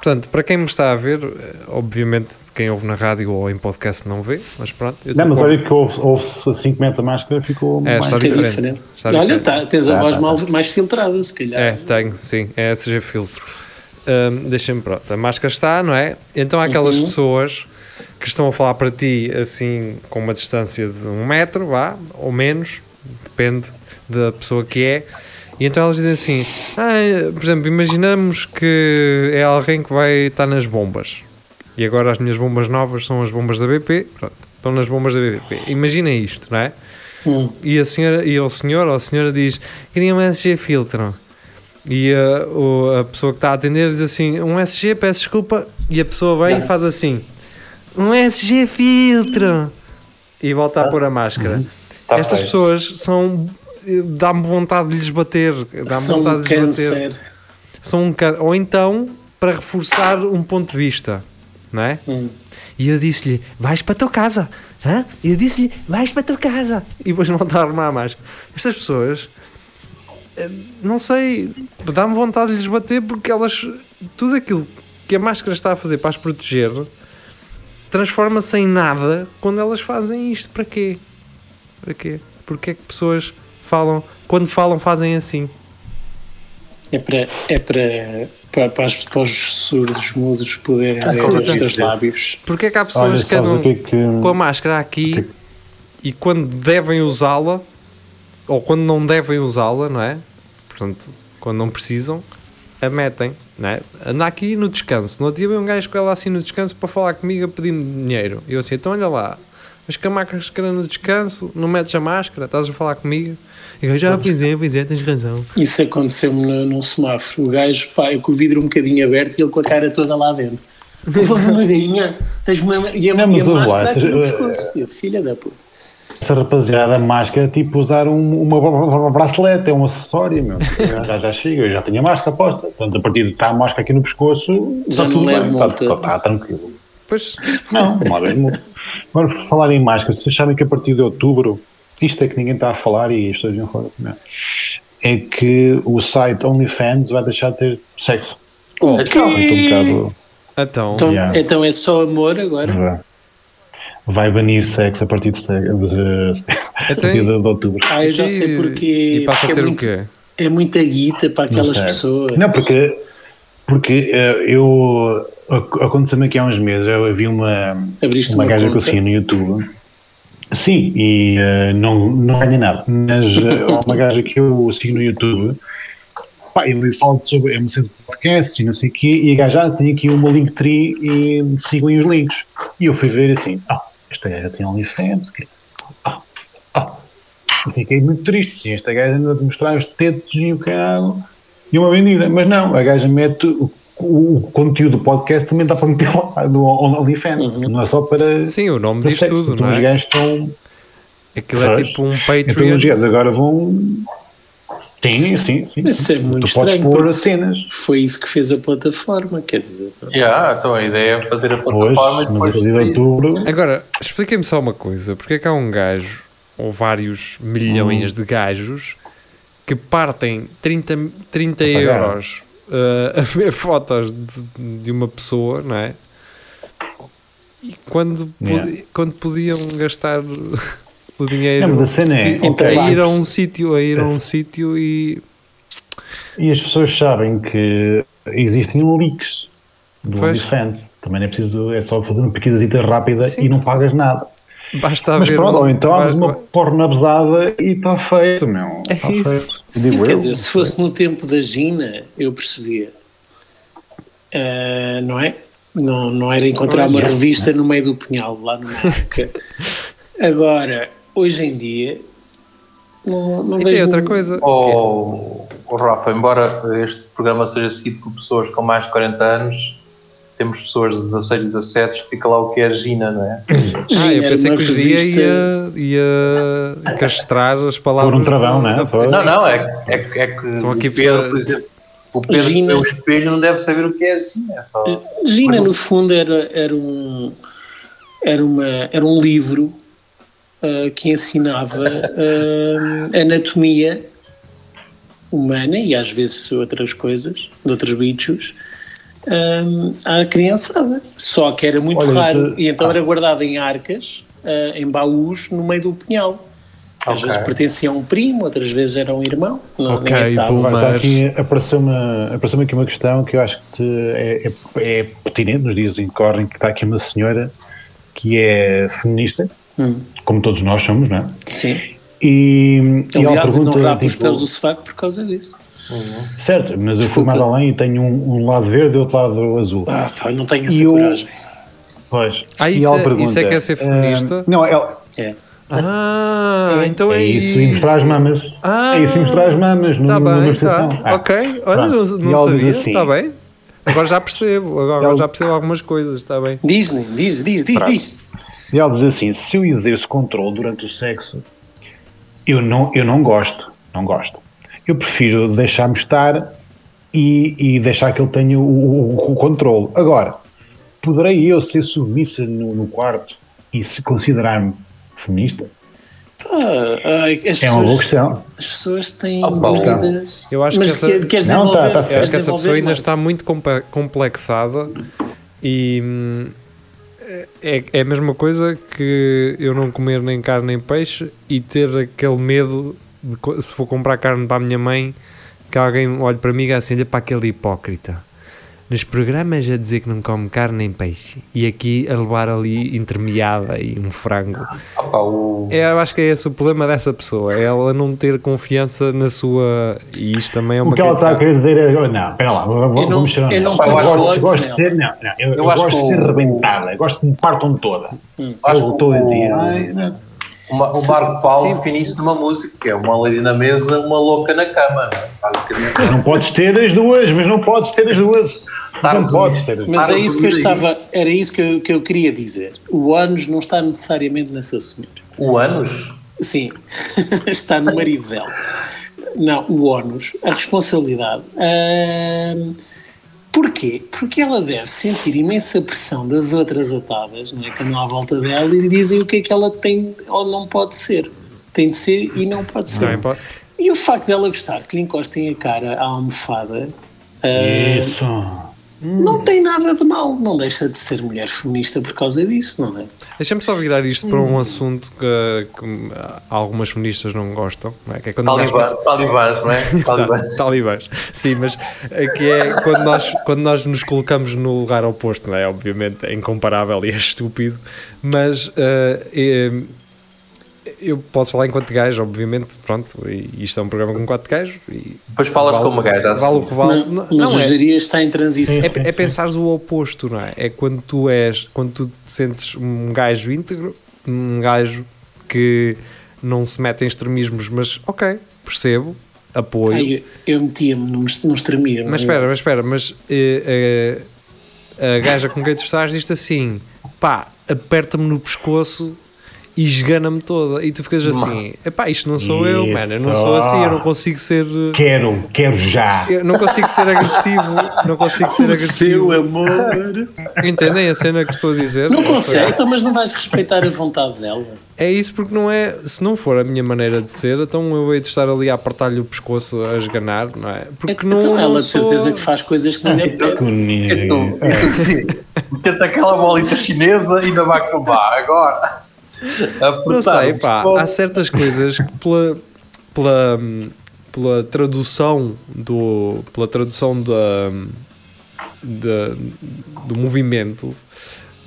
Portanto, para quem me está a ver, eh, obviamente quem ouve na rádio ou em podcast não vê, mas pronto. eu Não, mas olha que ouve- ouve-se assim que mete a máscara, ficou É, mais. está Que diferente. diferente. Está Olha, diferente. tá, tens a Tá, voz tá, mal- mais filtrada, se calhar. É, tenho, sim, é SG Filtro. Ahm, Deixa-me pronto, a máscara está, não é? Então há aquelas Uhum. pessoas que estão a falar para ti assim com uma distância de um metro, vá, ou menos, depende da pessoa que é. E então elas dizem assim: ah, por exemplo, imaginamos que é alguém que vai estar nas bombas. E agora as minhas bombas novas são as bombas da BP. Pronto, estão nas bombas da BP. Imagina isto, não é? Hum. E a senhora, e o senhor ou a senhora diz: queria um SG filtro. E a, o- a pessoa que está a atender diz assim: um SG, peço desculpa. E a pessoa vem e faz assim: um SG filtro. E volta a pôr a máscara. Tá Estas feio. pessoas são. Dá-me vontade de lhes bater. Dá-me vontade um de lhes bater. câncer. São um can... Ou então, para reforçar um ponto de vista, não é? Hum. E eu disse-lhe: vais para a tua casa. Hã? E eu disse-lhe: vais para a tua casa. E depois volta a armar a máscara. Estas pessoas, eh, não sei, dá-me vontade de lhes bater porque elas, tudo aquilo que a máscara está a fazer para as proteger, transforma-se em nada quando elas fazem isto. Para quê? Para quê? Porque é que pessoas falam, quando falam, fazem assim? É para, é para, para, para, as- para os surdos mudos poderem ver coisa. os teus lábios. Porque é que há Olha, pessoas que sabes andam que é que. com a máscara aqui e quando devem usá-la ou quando não devem usá-la, não é? portanto, quando não precisam, a metem, não é? Anda aqui no descanso. No outro dia veio um gajo com ela assim no descanso para falar comigo a pedir-me dinheiro. E eu assim, então olha lá, mas com a máscara no descanso, não metes a máscara, estás a falar comigo? E eu já, pois é, pois é, tens razão. Isso aconteceu-me no- num semáforo. O gajo, pá, eu com o vidro um bocadinho aberto e ele com a cara toda lá dentro. Devagarinho, tens uma, e a, Não, e a máscara aqui no eh, pescoço. Eu, Filha da puta. Essa rapaziada, a máscara é tipo usar um, uma bra- bracelete, é um acessório, meu. Já, já chega, eu já tenho a máscara posta. Portanto, a partir de estar a máscara aqui no pescoço, Já está tudo bem, multa. está, está tranquilo. Pois, Não. Agora, por falar em máscara, vocês sabem que a partir de outubro, isto é que ninguém está a falar e as pessoas iam falar também, é que o site OnlyFans vai deixar de ter sexo. O Então, quê? estou um bocado. então, Então, Yeah. então é só amor agora? Vai. Vai banir sexo a partir de, a Então, partir de, outubro. Ah, eu já sei porque. E passa porque a ter é o muito, quê? É muita guita para aquelas pessoas. Não, porque, porque eh, eu ac- aconteceu-me aqui há uns meses, eu vi uma, Abriste uma uma gaja que eu segui no YouTube. Sim, e eh, não, não ganha nada, mas há uma gaja que eu sigo no YouTube. Pá, eu falo sobre uma cena de podcast e não sei o quê, e a gaja ah, tem aqui uma Linktree e sigam os links. E eu fui ver assim, ah, esta gaja tem OnlyFans, ah, ah. E fiquei muito triste, sim, esta gaja anda a mostrar os tetos e o caralho e uma vendida, mas não, a gaja mete o, o- conteúdo do podcast também dá para meter lá no OnlyFans, Uhum. não é só para. Sim, o nome diz sexo. tudo, então não os é? gajos estão. Aquilo é Pois. tipo um Então os Patreon. gajos agora vão. Sim, sim, sim. Isso é muito tu estranho, pôr cenas. Foi isso que fez a plataforma, quer dizer. Yeah, então a ideia é fazer a Pois, plataforma e mas a depois. de outubro. Agora, expliquem-me só uma coisa: porque é que há um gajo, ou vários milhões de gajos, que partem 30, 30 A pagar. euros uh, a ver fotos de, de uma pessoa, não é? E quando, Yeah. quando podiam gastar o dinheiro Não, é, a ir a um sítio, a ir a um sítio e E as pessoas sabem que existem leaks do. OnlyFans. Também não é preciso, é só fazer uma pesquisita rápida Sim. e não pagas nada. Basta Mas haver. pronto, um- ou então uma porno abusada e está feito, meu. É Está isso. feito. Sim, Digo quer eu. dizer, se fosse no tempo da Gina, eu percebia. Ah, não é? Não, não era encontrar uma revista no meio do punhal, lá no Marca. Agora, hoje em dia, não, não E tem vejo. outra nenhum- coisa. Oh, oh, Rafa, embora este programa seja seguido por pessoas com mais de 40 anos, temos pessoas de 16, 17 que fica lá o que é a Gina, não é? Ah, Gina eu pensei que os dia revista- ia, ia castrar as palavras. Por um travão, né? da- Pois. Não, não, é, é, que- é que Estão aqui o Pedro, por exemplo, o Pedro que Gina- o espelho não deve saber o que é a Gina, é só. Gina, no fundo, era, era, um, era, uma, era um livro ah, que ensinava ah, anatomia humana e às vezes outras coisas, de outros bichos, à criançada. Só que era muito Olha, raro e então ah. era guardado em arcas, ah, em baús, no meio do punhal. Às Ok. vezes pertencia a um primo, outras vezes era um irmão. Não, Ok, ninguém sabe. bom. Mas- aqui, apareceu-me, apareceu-me aqui uma questão que eu acho que é, é, é pertinente nos dias em que correm, que está aqui uma senhora que é feminista, Hum, como todos nós somos, não é? sim. E, e ela Aliás, eu não pergunta, rapo os tipo, pelos do sovaco por causa disso. Certo, mas eu fui mais além e tenho um, um lado verde e outro lado azul. Ah, pá, não tenho essa E eu- coragem. Pois. Ah, E isso é- pergunta, isso é que é ser feminista? ah, não, ela, É. Ah, então é, é isso, e mostrar as mamas. Ah, é isso, e mostrar as mamas Tá numa bem, tá. manifestação. Ah, ok, olha, não, não sabia, assim- está bem. Agora já percebo, agora já percebo algumas coisas, está bem. Diz-lhe, diz, diz, diz, diz. E ela diz assim: se eu exerço controle durante o sexo, eu não, eu não gosto. Não gosto. Eu prefiro deixar-me estar e, e deixar que ele tenha o, o, o controle. Agora, poderei eu ser submissa no, no quarto e se considerar-me feminista? As, É uma boa pessoas, questão. as pessoas têm Ah, dúvidas. Eu acho Mas que essa- quer- queres Não, tá, desenvolver? tá. Eu queres acho que essa desenvolver, pessoa ainda está muito complexada e hum, é, é a mesma coisa que eu não comer nem carne nem peixe e ter aquele medo de se for comprar carne para a minha mãe que alguém olhe para mim e diga assim, olha para aquele hipócrita. nos programas a dizer que não come carne nem peixe e aqui a levar ali intermeada e um frango. O... É, eu acho que é esse o problema dessa pessoa, é ela não ter confiança na sua. E isto também é uma O que ela está a querer dizer é. Não, espera lá, vamos, Eu não- eu não gosto, de ser. Não, não, eu, Eu eu acho gosto de ser o- rebentada, eu gosto que me partam toda. Acho Eu que estou a dizer. Não. O, Ma- o Marco Paulo define isso numa música, que é uma lady na mesa, uma louca na cama, não é? basicamente. Não podes ter as duas, mas não podes ter as duas. Está não podes ter as duas. Mas Para é isso que eu estava, era isso que eu, que eu queria dizer. O ânus não está necessariamente nesse assumir. O ânus? Sim, está no marido dela. Não, o ónus, a responsabilidade. Ahm, porquê? Porque ela deve sentir imensa pressão das outras atadas, não é? que andam à volta dela e lhe dizem o que é que ela tem ou não pode ser. Tem de ser e não pode ser. Pode- E o facto dela gostar que lhe encostem a cara à almofada ah, Não tem nada de mal. Não deixa de ser mulher feminista por causa disso, não é? Deixa-me só virar isto para um assunto que, que algumas feministas não gostam, não é? Que é quando nós- Talibã, talibãs, não é? Talibãs. Exato, talibãs. Sim, mas é que é quando nós, quando nós nos colocamos no lugar oposto, não é? Obviamente é incomparável e é estúpido, mas eh, eh, eu posso falar enquanto gajo, obviamente, pronto, e isto é um programa com quatro gajos e Depois falas vale- como gajo, assim. Vale o que vale. Não, Não, não é, está em transição. é, é pensares o oposto, não é? É quando tu és, quando tu te sentes um gajo íntegro, um gajo que não se mete em extremismos, mas ok, percebo, apoio. Ai, eu, eu metia-me num, num extremismo. Mas espera, mas espera, mas eh, eh, a gaja com quem tu estás diz-te assim: pá, aperta-me no pescoço e esgana-me toda. E tu ficas assim: epá, isto não sou eu, mano, eu não sou assim, eu não consigo ser. eh, Quero, quero já. Eu não consigo ser agressivo, não consigo ser O agressivo. seu amor. Entendem a cena que estou a dizer? Não seja, consegue, então, mas não vais respeitar a vontade dela. É isso porque não é, se não for a minha maneira de ser, então eu hei de estar ali a apertar-lhe o pescoço a esganar, não é? Porque não, então ela não de sou- certeza que faz coisas que não lhe apetece. É tu, é aquela bolita chinesa e ainda vai acabar. Agora. Não sei, pá, há certas coisas que pela, pela, pela tradução do pela tradução da, da- do movimento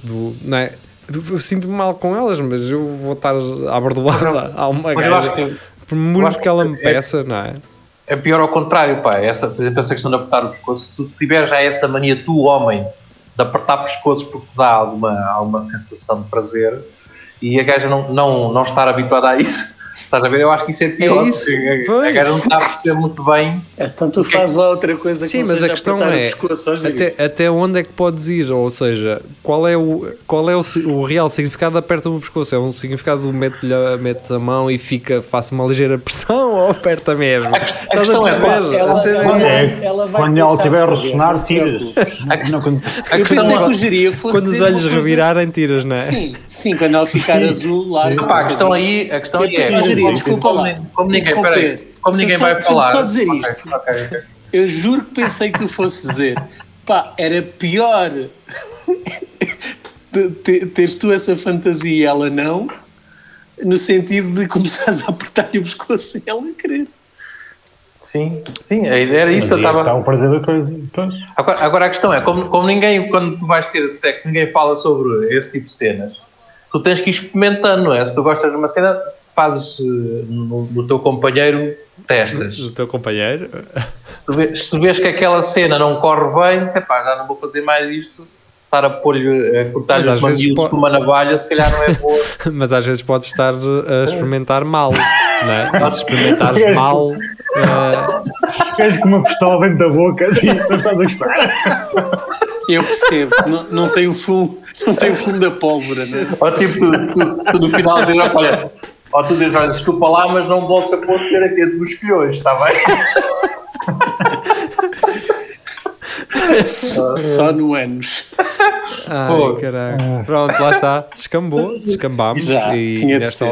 do, não é? Eu sinto-me mal com elas, mas eu vou estar a bordoar a uma Mas eu acho gaja que por muito acho que ela me que é- peça, não é? é pior ao contrário, pá. Essa, por exemplo, essa questão de apertar o pescoço. Se tu tiver já essa mania, tu, homem, de apertar pescoços porque te dá alguma, alguma sensação de prazer e a gaja não, não, não estar habituada a isso, estás a ver? Eu acho que isso é pior. isso, porque a- a, não está a perceber muito bem. Então tu fazes lá outra coisa que Sim, não mas a questão é até, até onde é que podes ir? Ou seja, qual é o, qual é o, o real significado de aperta-me o pescoço? É um significado do mete-lhe a, mete a mão e fica, faça uma ligeira pressão ou aperta mesmo? A a Estás questão é, perceber? Ela- A é- ela- É, ela vai quando ela estiver a ressonar, tiras. A questão pensei que é, o geria fosse Quando os olhos revirarem, tiras, não é? Sim, sim, quando ela ficar azul, lá. A questão aí, a questão aí é, Geria, como, desculpa como, lá. como ninguém, peraí, como ninguém vai só- falar. só dizer isto. ok, ok. Eu juro que pensei que tu fosses dizer, pá, era pior teres tu essa fantasia e ela não, no sentido de começares a apertar-lhe o pescoço sem ela querer. Sim, sim, a ideia era isso que eu estava. Está o prazer da coisa. Pois. Agora, agora a questão é, como, como ninguém, quando tu vais ter sexo, ninguém fala sobre esse tipo de cenas, tu tens que ir experimentando, não é? Se tu gostas de uma cena, fazes eh, no, no teu companheiro, testas. O teu companheiro. Se vês, se vês que aquela cena não corre bem, dizes, pá, já não vou fazer mais isto, estar a pôr-lhe, a cortar-lhe os mamilos pode- com uma navalha, se calhar não é boa. Mas às vezes podes estar a experimentar mal, não é? E se experimentares mal, eh, Queres com uma pistola dentro da boca assim, estás a gostar. Eu percebo, não, não tem o fundo, não tem o fundo da pólvora, não é? Ou tipo, tu, tu, tu no final dizes, olha, ou tu dizes, olha, desculpa lá, mas não voltes a pôr cera aqui entre os colhões, está bem? Só, só no ânus. Ai, Pô. caralho. Pronto, lá está. Descambou, descambámos. Já, e nesta,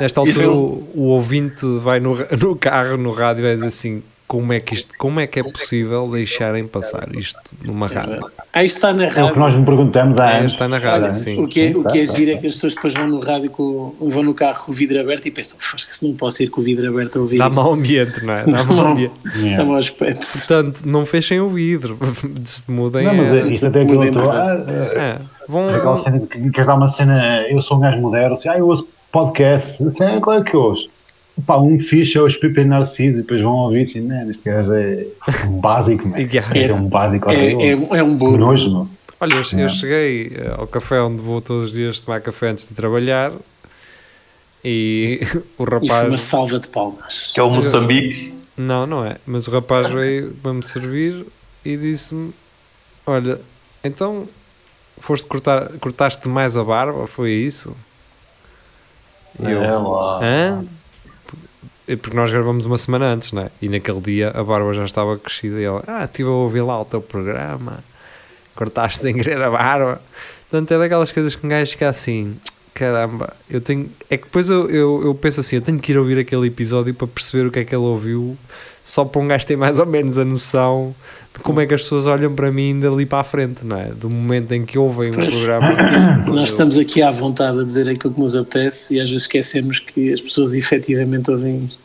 nesta altura o, o ouvinte vai no, no carro, no rádio, e dizer assim: como é que isto, como é que é possível deixarem passar isto numa rádio? Aí está na É o que rádio. nós nos perguntamos há É, anos. está na rádio, Olha, sim. o que, é, o que é giro é que as pessoas depois vão no rádio com, vão no carro com o vidro aberto e pensam, "Fosca, se não posso ir com o vidro aberto a ouvir Dá isto." mau ambiente, não é? Dá mau ambiente. Dá mau aspecto. Portanto, não fechem o vidro, mudem. Não, mas é- isto até outro. rádio. ah, é, vão, Aquela cena que queres dar uma cena, eu sou um gajo moderno, assim, ah, eu ouço podcast, qual é que eu ouço? Pá, um fixe é os Pipe Narciso e depois vão ouvir assim, não, este gajo é um básico, man. Yeah. é um básico É, é, é um burro. nojo. Olha, eu, eu cheguei eh, ao café onde vou todos os dias tomar café antes de trabalhar e o E foi uma rapaz. salva de palmas. Que é o Moçambique. Não, não é. Mas o rapaz veio para me servir e disse-me: Olha, então foste cortar, cortaste mais a barba? Foi isso? E eu, É lá. Hã? É Porque nós gravamos uma semana antes, não é? E naquele dia a barba já estava crescida e ela, ah, estive a ouvir lá o teu programa, cortaste sem querer a barba. Portanto, é daquelas coisas que um gajo fica assim, caramba, eu tenho. É que depois eu, eu, eu penso assim, eu tenho que ir ouvir aquele episódio para perceber o que é que ele ouviu, só para um gajo ter mais ou menos a noção de como é que as pessoas olham para mim dali para a frente, não é? Do momento em que ouvem um Pois. programa. Nós estamos aqui à vontade a dizer aquilo que nos apetece e às vezes esquecemos que as pessoas efetivamente ouvem isto.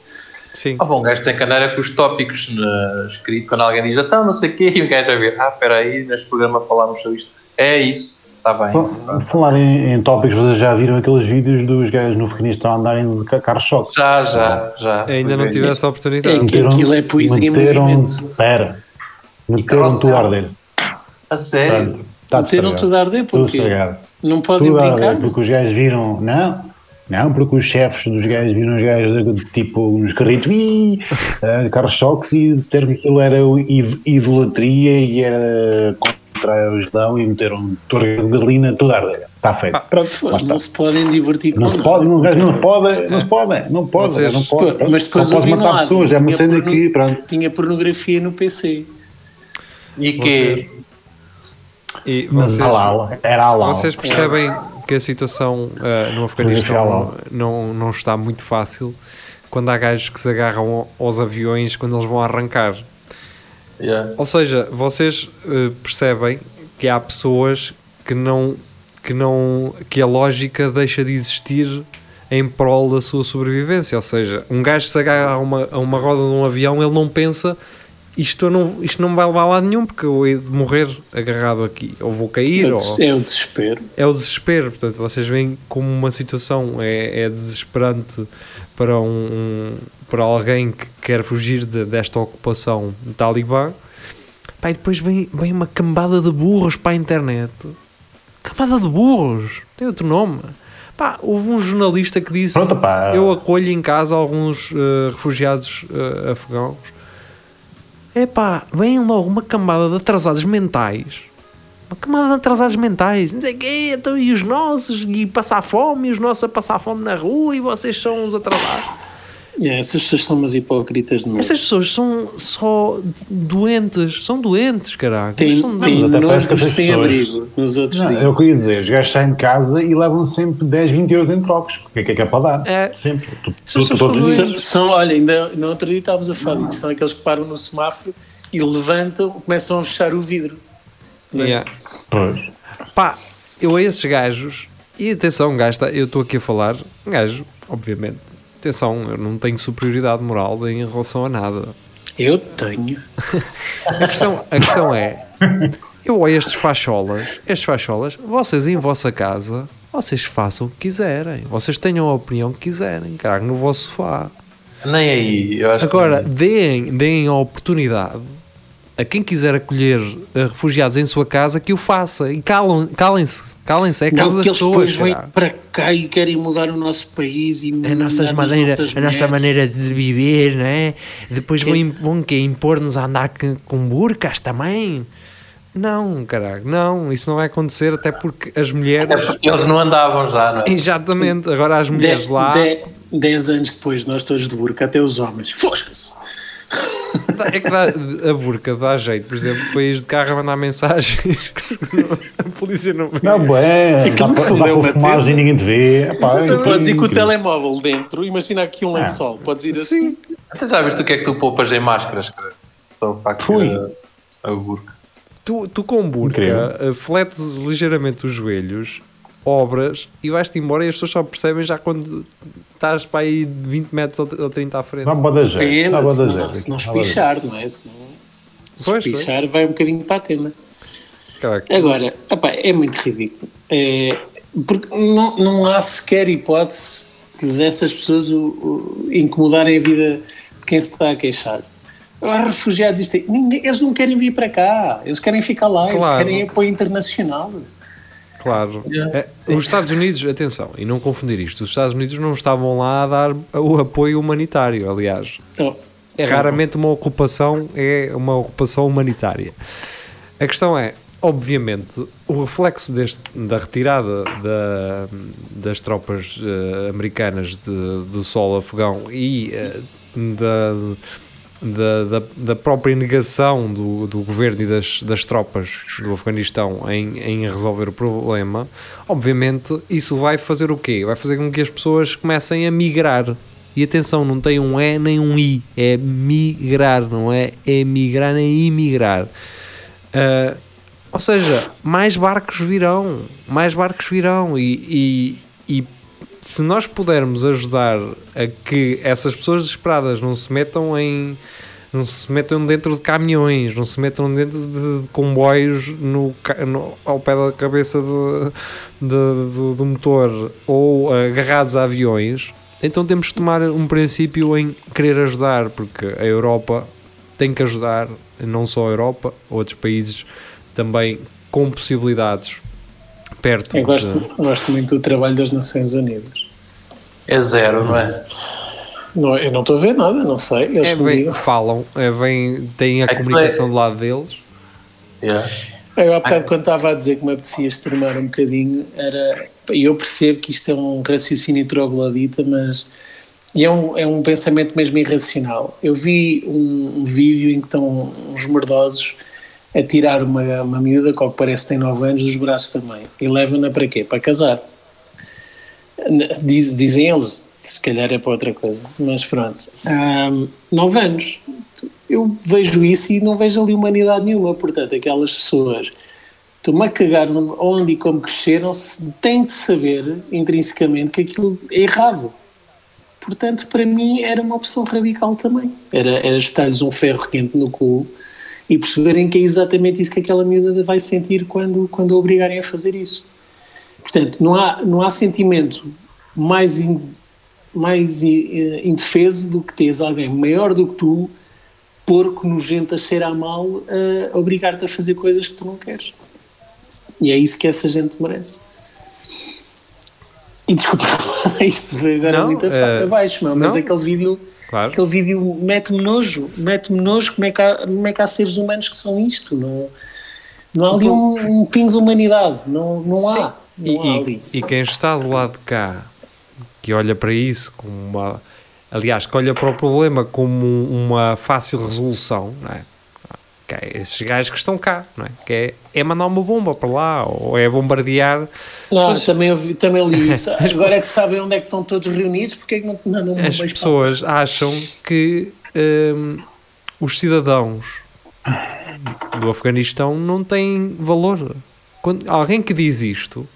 Sim. Ah, bom, um gajo tem que andar é com os tópicos na, escrito quando alguém diz, então não sei o quê, e o gajo a ver, ah, espera aí, neste programa falámos sobre isto. É isso, está bem. Por falar em, em tópicos, vocês já viram aqueles vídeos dos gajos no Afeganistão andarem de ca- carro-choque? Já, já, já. Ainda não tive essa oportunidade. É que aquilo é poesia em meteram, movimento. Espera, meteram tudo a arder. A sério? Meteram estragado. tudo a arder porque não podem Tudo brincar. arder, porque os gajos viram, não, não, porque os chefes dos gajos viram os gajos de- tipo nos carritos, ih, eh, carros-choques e disseram que aquilo era o id- idolatria e era contra o Islão e meteram torre de gasolina tudo a arder. Está feito. Pronto, Pô, lá está. Não se podem divertir com Não se pode, não, não se pode, não se pode, não pode, Vocês- não pode. Pô, mas depois não pode matar lado, pessoas, é uma tinha cena porno- que, pronto. Tinha pornografia no PC. E que E Mas vocês, halal, era halal. vocês percebem que a situação ah, no Afeganistão não, não está muito fácil quando há gajos que se agarram aos aviões quando eles vão arrancar. Yeah. Ou seja, vocês eh, percebem que há pessoas que não, que não que a lógica deixa de existir em prol da sua sobrevivência. Ou seja, um gajo que se agarra a uma, a uma roda de um avião, ele não pensa isto não, isto não vai levar a lado nenhum porque eu hei de morrer agarrado aqui, ou vou cair, É o, ou é o desespero. é o desespero. Portanto, vocês veem como uma situação é, é desesperante para, um, um- para alguém que quer fugir de- desta ocupação talibã. Pá, e depois vem, vem uma cambada de burros para a internet. Cambada de burros, tem outro nome. Pá, houve um jornalista que disse: Pronto, pá. Eu acolho em casa alguns eh, refugiados eh, afegãos. Epá, vem logo uma camada de atrasados mentais. Uma camada de atrasados mentais. Não sei o quê, então e os nossos? E passar fome, e os nossos a passar fome na rua, e vocês são os atrasados. É, essas pessoas são umas hipócritas de novo. Estas pessoas são só doentes. São doentes, caralho. Têm, são dos essas sem abrigo. Nos outros Não, dias. é o que eu ia dizer, os gajos saem de casa e levam sempre 10, 20 euros em trocos. O que é que é que é para dar? É. Sempre. Tu, Essas tu, tu, os são. São, olha, ainda no outro dia estávamos a falar disso, são aqueles que param no semáforo e levantam, começam a fechar o vidro. Não é? Yeah. Pois. Pá, eu a esses gajos, e atenção, um gajo está- eu estou aqui a falar, um gajo, obviamente, atenção, eu não tenho superioridade moral em relação a nada. Eu tenho. A questão, a questão é, eu a estes facholas, estes facholas, vocês em vossa casa, vocês façam o que quiserem, vocês tenham a opinião que quiserem, caralho, no vosso sofá. Nem aí, eu acho Agora, que... deem, deem a oportunidade a quem quiser acolher eh, refugiados em sua casa que o faça. E calam- calem-se, calem-se, é a casa Não, das que eles depois vêm para cá e querem mudar o nosso país e A nossa, mudar as maneira, nossas a nossa maneira de viver, não é? Depois Que- vão, vão que impor-nos a andar com, com burcas também. Não, caralho, não, isso não vai acontecer, até porque as mulheres. É porque eles não andavam já, não é? Exatamente, agora as mulheres Dez- lá. de- Dez anos depois, nós todos de burca, até os homens. Fosca-se! É que dá, a burca dá jeito, por exemplo, para ir de carro a mandar mensagens. a polícia não vê. Não, bem, Aquilo dá para fundeu dá uma tenda. e ninguém te vê. Epá, Tu é podes ir com o telemóvel dentro, imagina aqui um lençol, podes ir assim. Até já viste o que é que tu poupas em máscaras, cara? Só para aqui Fui. a, a burca. Tu, tu com burca, Incrível. uh, fletes ligeiramente os joelhos, obras e vais-te embora e as pessoas só percebem já quando estás para aí de 20 metros ou ou 30 à frente. Jeito. Dá Depende, boa se da não, se não espichar, não é? Se não se Pois, pois. espichar, vai um bocadinho para a tenda. Caraca. Agora, epá, é muito ridículo. É, porque não, não há sequer hipótese dessas pessoas o, o- incomodarem a vida de quem se está a queixar. Agora, refugiados, isto é, ninguém- eles não querem vir para cá, eles querem ficar lá, eles Claro. querem apoio internacional. Claro. Yeah, É, os Estados Unidos, atenção, e não confundir isto, os Estados Unidos não estavam lá a dar o apoio humanitário, aliás. Então, É raramente uma ocupação, é uma ocupação humanitária. A questão é, obviamente, o reflexo deste, da retirada da- das tropas eh, americanas de- do solo afegão e eh, da, da, da, da própria negação do, do governo e das, das tropas do Afeganistão em, em resolver o problema, obviamente isso vai fazer o quê? Vai fazer com que as pessoas comecem a migrar. E atenção, não tem um E nem um I, é migrar, não é emigrar nem imigrar. Ah, ou seja, mais barcos virão, mais barcos virão e, e, e se nós pudermos ajudar a que essas pessoas desesperadas não se metam em não se metam dentro de caminhões, não se metam dentro de comboios no, no- ao pé da cabeça de- de- do, do motor ou agarrados a aviões, então temos que tomar um princípio em querer ajudar, porque a Europa tem que ajudar, não só a Europa, outros países também com possibilidades perto eu gosto, de- gosto muito do trabalho das Nações Unidas. É zero, não é? Não, eu não estou a ver nada, não sei. Eles É, digam. falam, é, vem, têm a É comunicação é- do lado deles. Yeah. Eu há bocado quando estava a dizer que me apetecia extremar um bocadinho, era. E eu percebo que isto é um raciocínio troglodita, mas. E é um, é um pensamento mesmo irracional. Eu vi um, um vídeo em que estão uns merdosos a tirar uma, uma miúda, que ao que parece tem 9 anos, dos braços também. E levam-na para quê? Para casar. Diz- dizem eles, se calhar é para outra coisa, mas pronto. Ahm, 9 anos. Eu vejo isso e não vejo ali humanidade nenhuma. Portanto, aquelas pessoas estão-me a cagar onde e como cresceram, se têm de saber intrinsecamente que aquilo é errado. Portanto, para mim era uma opção radical também. Era, era espetar-lhes um ferro quente no cu e perceberem que é exatamente isso que aquela miúda vai sentir quando, quando a obrigarem a fazer isso. Portanto, não há, não há sentimento mais, in- mais eh, indefeso do que teres alguém maior do que tu, porco, nojento, a cheirar mal, a obrigar-te a fazer coisas que tu não queres. E é isso que essa gente merece. E desculpa, isto foi agora Não, muito eh, abaixo, mas não. aquele vídeo, Claro. aquele vídeo mete-me nojo, mete-me nojo como é, que há, como é que há seres humanos que são isto, não, não há ali um, um pingo de humanidade, não, não há, não E, há ali. e quem está do lado de cá, que olha para isso como uma. Aliás, que olha para o problema como uma fácil resolução, não é? Esses gajos que estão cá, não é? Que é, é mandar uma bomba para lá, ou é bombardear Não, Pois- também, ouvi- também li isso. Agora é que sabem onde é que estão todos reunidos, porque é que não mandam um as pessoas acham que hum, os cidadãos do Afeganistão não têm valor. Quando alguém que diz isto,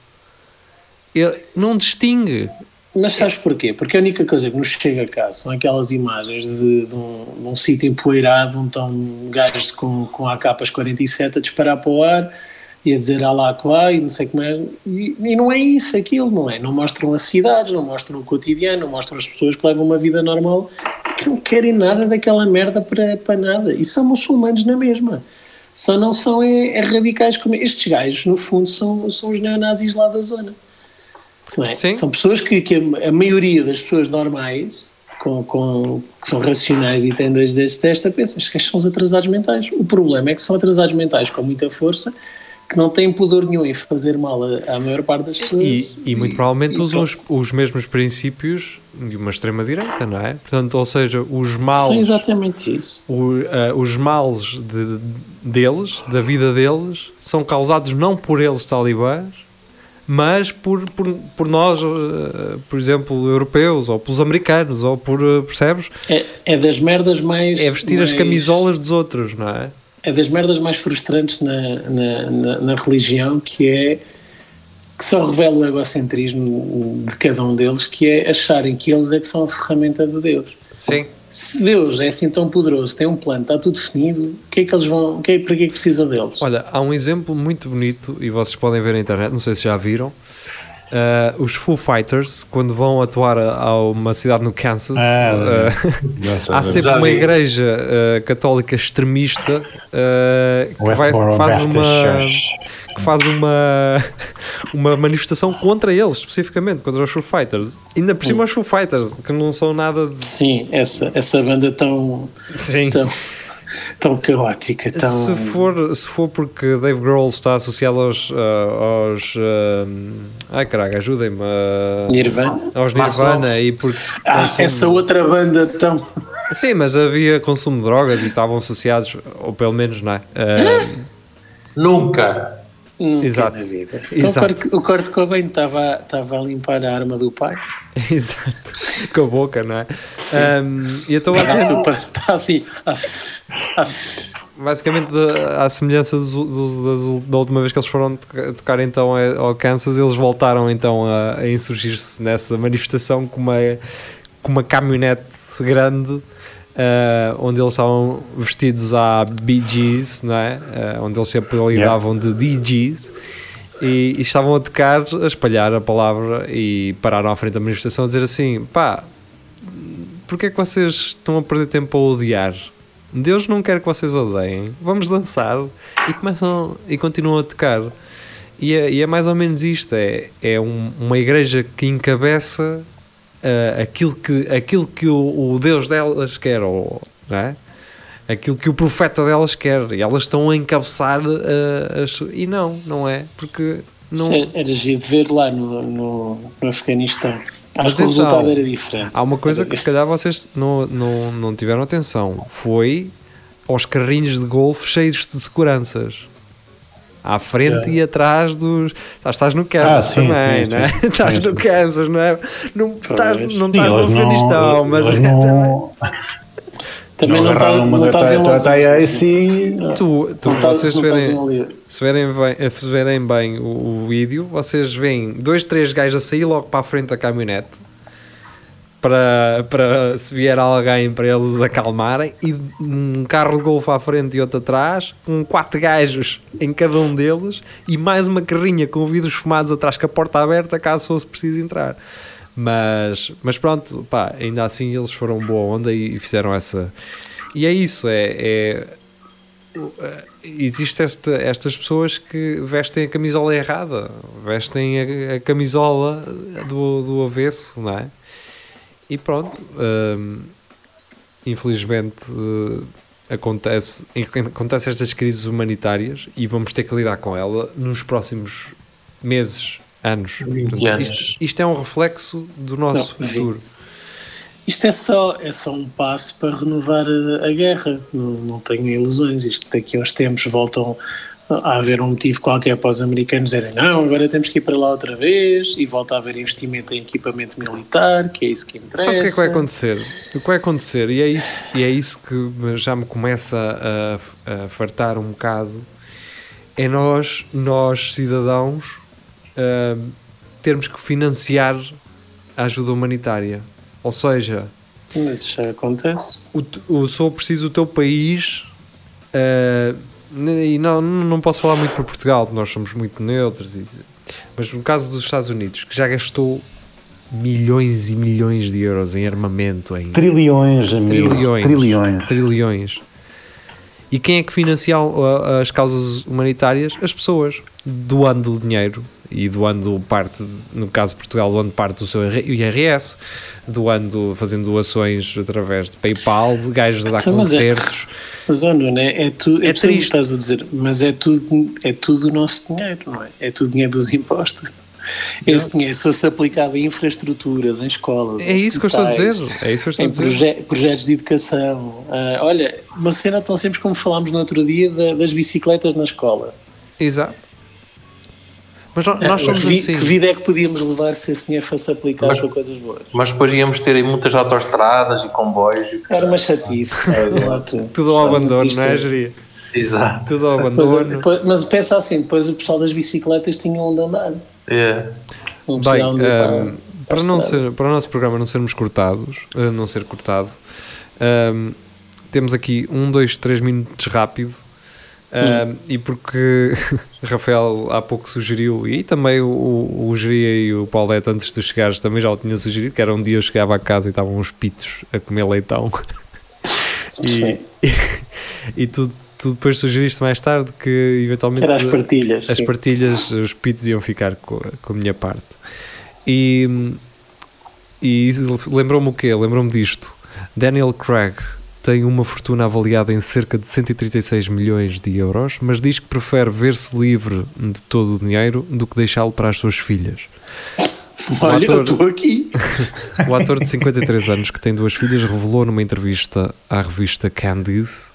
ele não distingue. Mas sabes porquê? Porque a única coisa que nos chega cá são aquelas imagens de, de um, um sítio empoeirado onde estão gajos com, com AKs 47 a disparar para o ar e a dizer Alá que vai e não sei como é. E, e não é isso, aquilo, não é? Não mostram as cidades, não mostram o cotidiano, não mostram as pessoas que levam uma vida normal que não querem nada daquela merda para, para nada. E são muçulmanos na mesma. Só não são é, é radicais como estes gajos, no fundo, são, são os neonazis lá da zona. É? Sim. São pessoas que, que a, maioria das pessoas normais, com, com, que são racionais e têm dois destes testa, pensam gajos são os atrasados mentais. O problema é que são atrasados mentais com muita força, que não têm pudor nenhum em fazer mal à, maior parte das E, pessoas. e muito provavelmente e usam os, os mesmos princípios de uma extrema-direita, não é? Portanto, ou seja, os Sim, males, exatamente isso. o- eh, os males de- deles, da vida deles, são causados não por eles talibãs, mas por, por, por nós, eh, por exemplo, europeus, ou pelos americanos, ou por, eh, percebes? É, é das merdas mais. É vestir as mais- camisolas dos outros, não é? É das merdas mais frustrantes na, na, na, na religião, que é. que só revela o egocentrismo de cada um deles, que é acharem que eles é que são a ferramenta de Deus. Sim. Se Deus é assim tão poderoso, tem um plano, está tudo definido, o que é que eles vão. Que é, para que é que precisa deles? Olha, há um exemplo muito bonito, e vocês podem ver na internet, não sei se já viram. eh, os Foo Fighters, quando vão atuar a, a uma cidade no Kansas, Ah, sei. há sempre uma igreja eh, católica extremista que vai, faz uma Church. Que faz uma uma manifestação contra eles especificamente contra os Foo Fighters ainda por cima os Foo Fighters que não são nada de Sim, essa, essa banda tão, sim tão, tão caótica, tão. se for se for porque Dave Grohl está associado aos ah, aos ah, ai caraca ajudem-me ah, Nirvana. aos. Nirvana e porque Ah, consome- essa outra banda tão. sim mas havia consumo de drogas e estavam associados ou pelo menos não é Nunca. Exato. na vida. Então Exato. o Kurt- Cobain estava estava a limpar a arma do pai. Exato, com a boca, não é? Um, e então, Está basicamente, super. Está assim. basicamente à semelhança do- do- da última vez que eles foram toca- tocar então a- ao Kansas, eles voltaram então a, a insurgir-se nessa manifestação com uma, com uma caminhonete grande. Ah, onde eles estavam vestidos Bee Gees, não é? Ah, onde eles sempre lidavam de DGs e, e estavam a tocar, a espalhar a palavra e pararam à frente da manifestação a dizer assim: pá, porque é que vocês estão a perder tempo a odiar? Deus não quer que vocês odeiem. Vamos dançar e começam e continuam a tocar. E é, e é mais ou menos isto: é, é um- uma igreja que encabeça ah, aquilo, que, aquilo que o, o Deus delas quer, ou, é? aquilo que o profeta delas quer. E elas estão a encabeçar ah, as. E não, não é? Porque não, Isso Era giro de ver lá no, no, no Afeganistão. Acho que o resultado era diferente. Há uma coisa que se calhar vocês não, não, não tiveram atenção. Foi aos carrinhos de golfe cheios de seguranças. À frente e atrás dos. Estás, estás no Kansas Ah, sim, também, sim, não é? sim. Estás Sim, no. Kansas, não é? Não estás, Pois. não Sim, estás no Afeganistão, mas não, Também não, tá, não da estás em Los Angeles. Tu, tu vocês não estás verem, se verem bem, se verem bem o, o vídeo, vocês veem dois, três gajos a sair logo para a frente da caminhonete para, para se vier alguém para eles acalmarem e um carro de golfe à frente e outro atrás, com quatro gajos em cada um deles e mais uma carrinha com vidros fumados atrás com a porta aberta caso fosse preciso entrar. Mas, mas pronto, pá, ainda assim eles foram boa onda e, e fizeram essa. E é isso, é, é existe esta, estas pessoas que vestem a camisola errada, vestem a, a camisola do, do avesso, não é? E pronto, hum, infelizmente uh, acontece, acontece estas crises humanitárias e vamos ter que lidar com ela nos próximos meses, anos. 20 Portanto. Isto, isto é um reflexo do nosso Não, futuro. 20. Isto é só, é só um passo para renovar a, a guerra. Não, não tenho ilusões. Isto daqui a uns tempos voltam a haver um motivo qualquer para os americanos dizerem não, agora temos que ir para lá outra vez e volta a haver investimento em equipamento militar, que é isso que interessa. Sabes o que é que vai acontecer? O que vai acontecer, e é isso, e é isso que já me começa a, a fartar um bocado, é nós, nós cidadãos, ah, termos que financiar a ajuda humanitária. Ou seja, Mas isso já acontece. o, o, só preciso o teu país, ah, e não, não posso falar muito por Portugal, porque nós somos muito neutros, e- mas no caso dos Estados Unidos, que já gastou milhões e milhões de euros em armamento, em Trilhões, amigo. Trilhões. Trilhões. trilhões. E quem é que financia uh, as causas humanitárias? As pessoas, doando dinheiro e doando parte, no caso de Portugal, doando parte do seu IRS, doando, fazendo doações através de PayPal, de gajos a dar Então, mas é- concertos. Mas, Nuno, é, é, tu, É é triste. estás a dizer, mas é tudo, é tudo o nosso dinheiro, não é? É tudo dinheiro dos impostos. Esse dinheiro, se fosse aplicado em infraestruturas, em escolas, É isso que eu estou a dizer. É isso que eu estou a em dizer. proje- projetos de educação. Ah, olha, uma cena tão simples como falámos no outro dia da- das bicicletas na escola. Exato. Mas nó- nós somos que, vi- assim. que vida é que podíamos levar se esse dinheiro fosse aplicado Mas- para coisas boas? Mas depois íamos ter aí muitas autoestradas e comboios. E... Era uma chatice. tu. Tudo ao abandono, não é. Geria? Exato. Tudo ao Depois- abandono. depois- mas pensa assim, depois o pessoal das bicicletas tinha onde andar. É. Não Bem, ir para- para não ser, para o nosso programa não sermos cortados, ah, não ser cortado, ahm, temos aqui um, dois, três minutos rápido. Ahm, E porque Rafael há pouco sugeriu, e também o, o, o Geria e o Paulette antes de chegares também já o tinha sugerido, que era um dia eu chegava a casa e estavam uns pitos a comer leitão. e, Sim. e tu, tu depois sugeriste mais tarde que eventualmente Era as partilhas. as sim. partilhas, os pitos iam ficar com, a- com a minha parte. E, e lembrou-me o quê? Lembrou-me disto. Daniel Craig tem uma fortuna avaliada em cerca de 136 milhões de euros, mas diz que prefere ver-se livre de todo o dinheiro do que deixá-lo para as suas filhas. Olha, ator- eu estou aqui. O ator de 53 anos, que tem duas filhas, revelou numa entrevista à revista Candice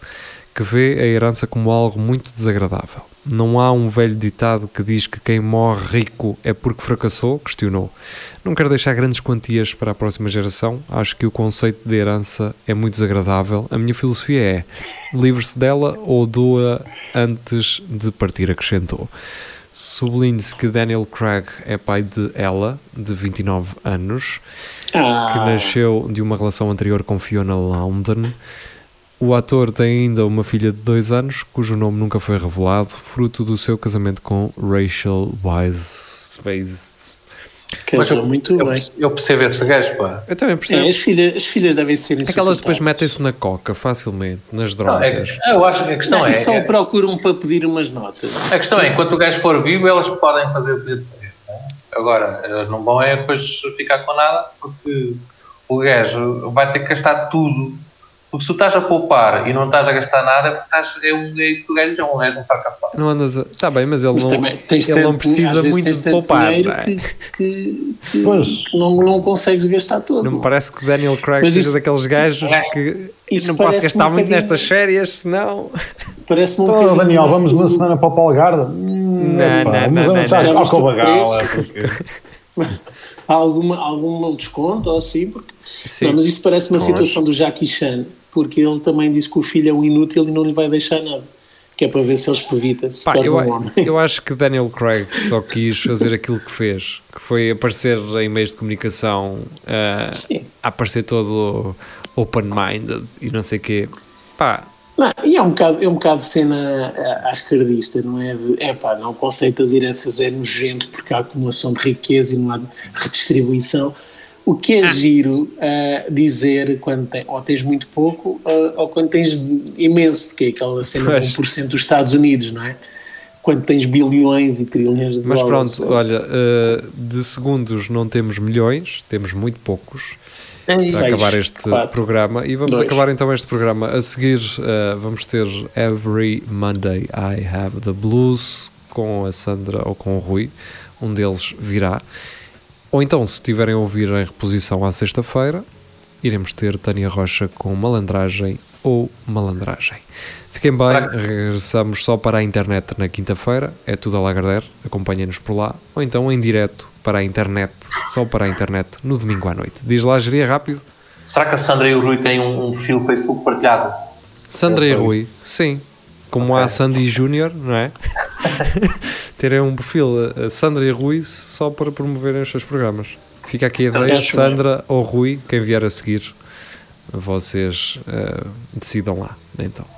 que vê a herança como algo muito desagradável. Não há um velho ditado que diz que quem morre rico é porque fracassou? Questionou. Não quero deixar grandes quantias para a próxima geração. Acho que o conceito de herança é muito desagradável. A minha filosofia é livre-se dela ou doa antes de partir, acrescentou. Sublinhe-se que Daniel Craig é pai de Ella, de 29 anos, que Ah, nasceu de uma relação anterior com Fiona Loudon. O ator tem ainda uma filha de dois anos, cujo nome nunca foi revelado, fruto do seu casamento com Rachel Weisz. Weisz. casou eu- muito eu, bem. eu percebo esse gajo, pá. Eu também percebo. É, as, filhas, as filhas devem ser É que elas depois metem-se na coca facilmente, nas Não, é, drogas. eu acho que a questão Não, é, e só é- procuram para pedir umas notas. a questão é, enquanto o gajo for vivo, elas podem fazer o que lhe dizer. Agora, eh, não vão é depois ficar com nada, porque o gajo vai ter que gastar tudo. Porque se tu estás a poupar e não estás a gastar nada, é, porque estás, é, um, é isso que o gajo é um, é um fracassado. Não andas a. Está bem, mas ele Mas não, também ele não tanto- precisa muito tens de poupar. dinheiro não é? que, que- que- não, não consegues gastar todo. Não me parece que Daniel Craig Mas seja isso- daqueles gajos que Isso não posso gastar um muito nestas férias, senão. Parece-me um Oh, Daniel, vamos uma semana para o Palgarda? Hum, Não, epá, não, mas não, vamos não, já não. ao Já viste o Covagala, porque- Há alguma, algum desconto ou assim? Porque, Sim. não, mas isso parece uma Pois. situação do Jackie Chan, porque ele também disse que o filho é um inútil e não lhe vai deixar nada. Que é para ver se ele espevita, se Pá, torna eu, um homem. eu acho que Daniel Craig só quis fazer aquilo que fez, que foi aparecer em meios de comunicação, Sim. a aparecer todo open-minded e não sei o quê. Pá, Não, e é um bocado, é um bocado de cena à- à esquerdista, não é? De, é pá, não, o conceito das heranças é nojento porque há acumulação de riqueza e não há redistribuição. O que é giro ah, dizer quando tem, ou tens muito pouco ah, ou quando tens imenso, que é aquela cena Pois. de 1% dos Estados Unidos, não é? Quando tens bilhões e trilhões de mas dólares. pronto, olha, ah, de segundos não temos milhões, temos muito poucos. Para Seis, acabar este quatro. programa. E vamos Dois. acabar então este programa. A seguir, uh, vamos ter Every Monday I Have the Blues com a Sandra ou com o Rui. Um deles virá. Ou então, se tiverem a ouvir em reposição à sexta-feira, iremos ter Tânia Rocha com Malandragem ou Malandragem. Fiquem bem, regressamos só para a internet na quinta-feira. É tudo a Lagardère, acompanhem-nos por lá. Ou então em direto para a internet, só para a internet, no domingo à noite. Diz lá, geria rápido. Será que a Sandra e o Rui têm um, um perfil Facebook partilhado? Sandra e. Rui, sim. Como Ok. há Sandy Júnior, não é? Terem um perfil uh, Sandra e Rui só para promoverem os seus programas. Fica aqui a Sandra, ideia. Sandra ou Rui, quem vier a seguir, vocês uh, decidam lá. Então.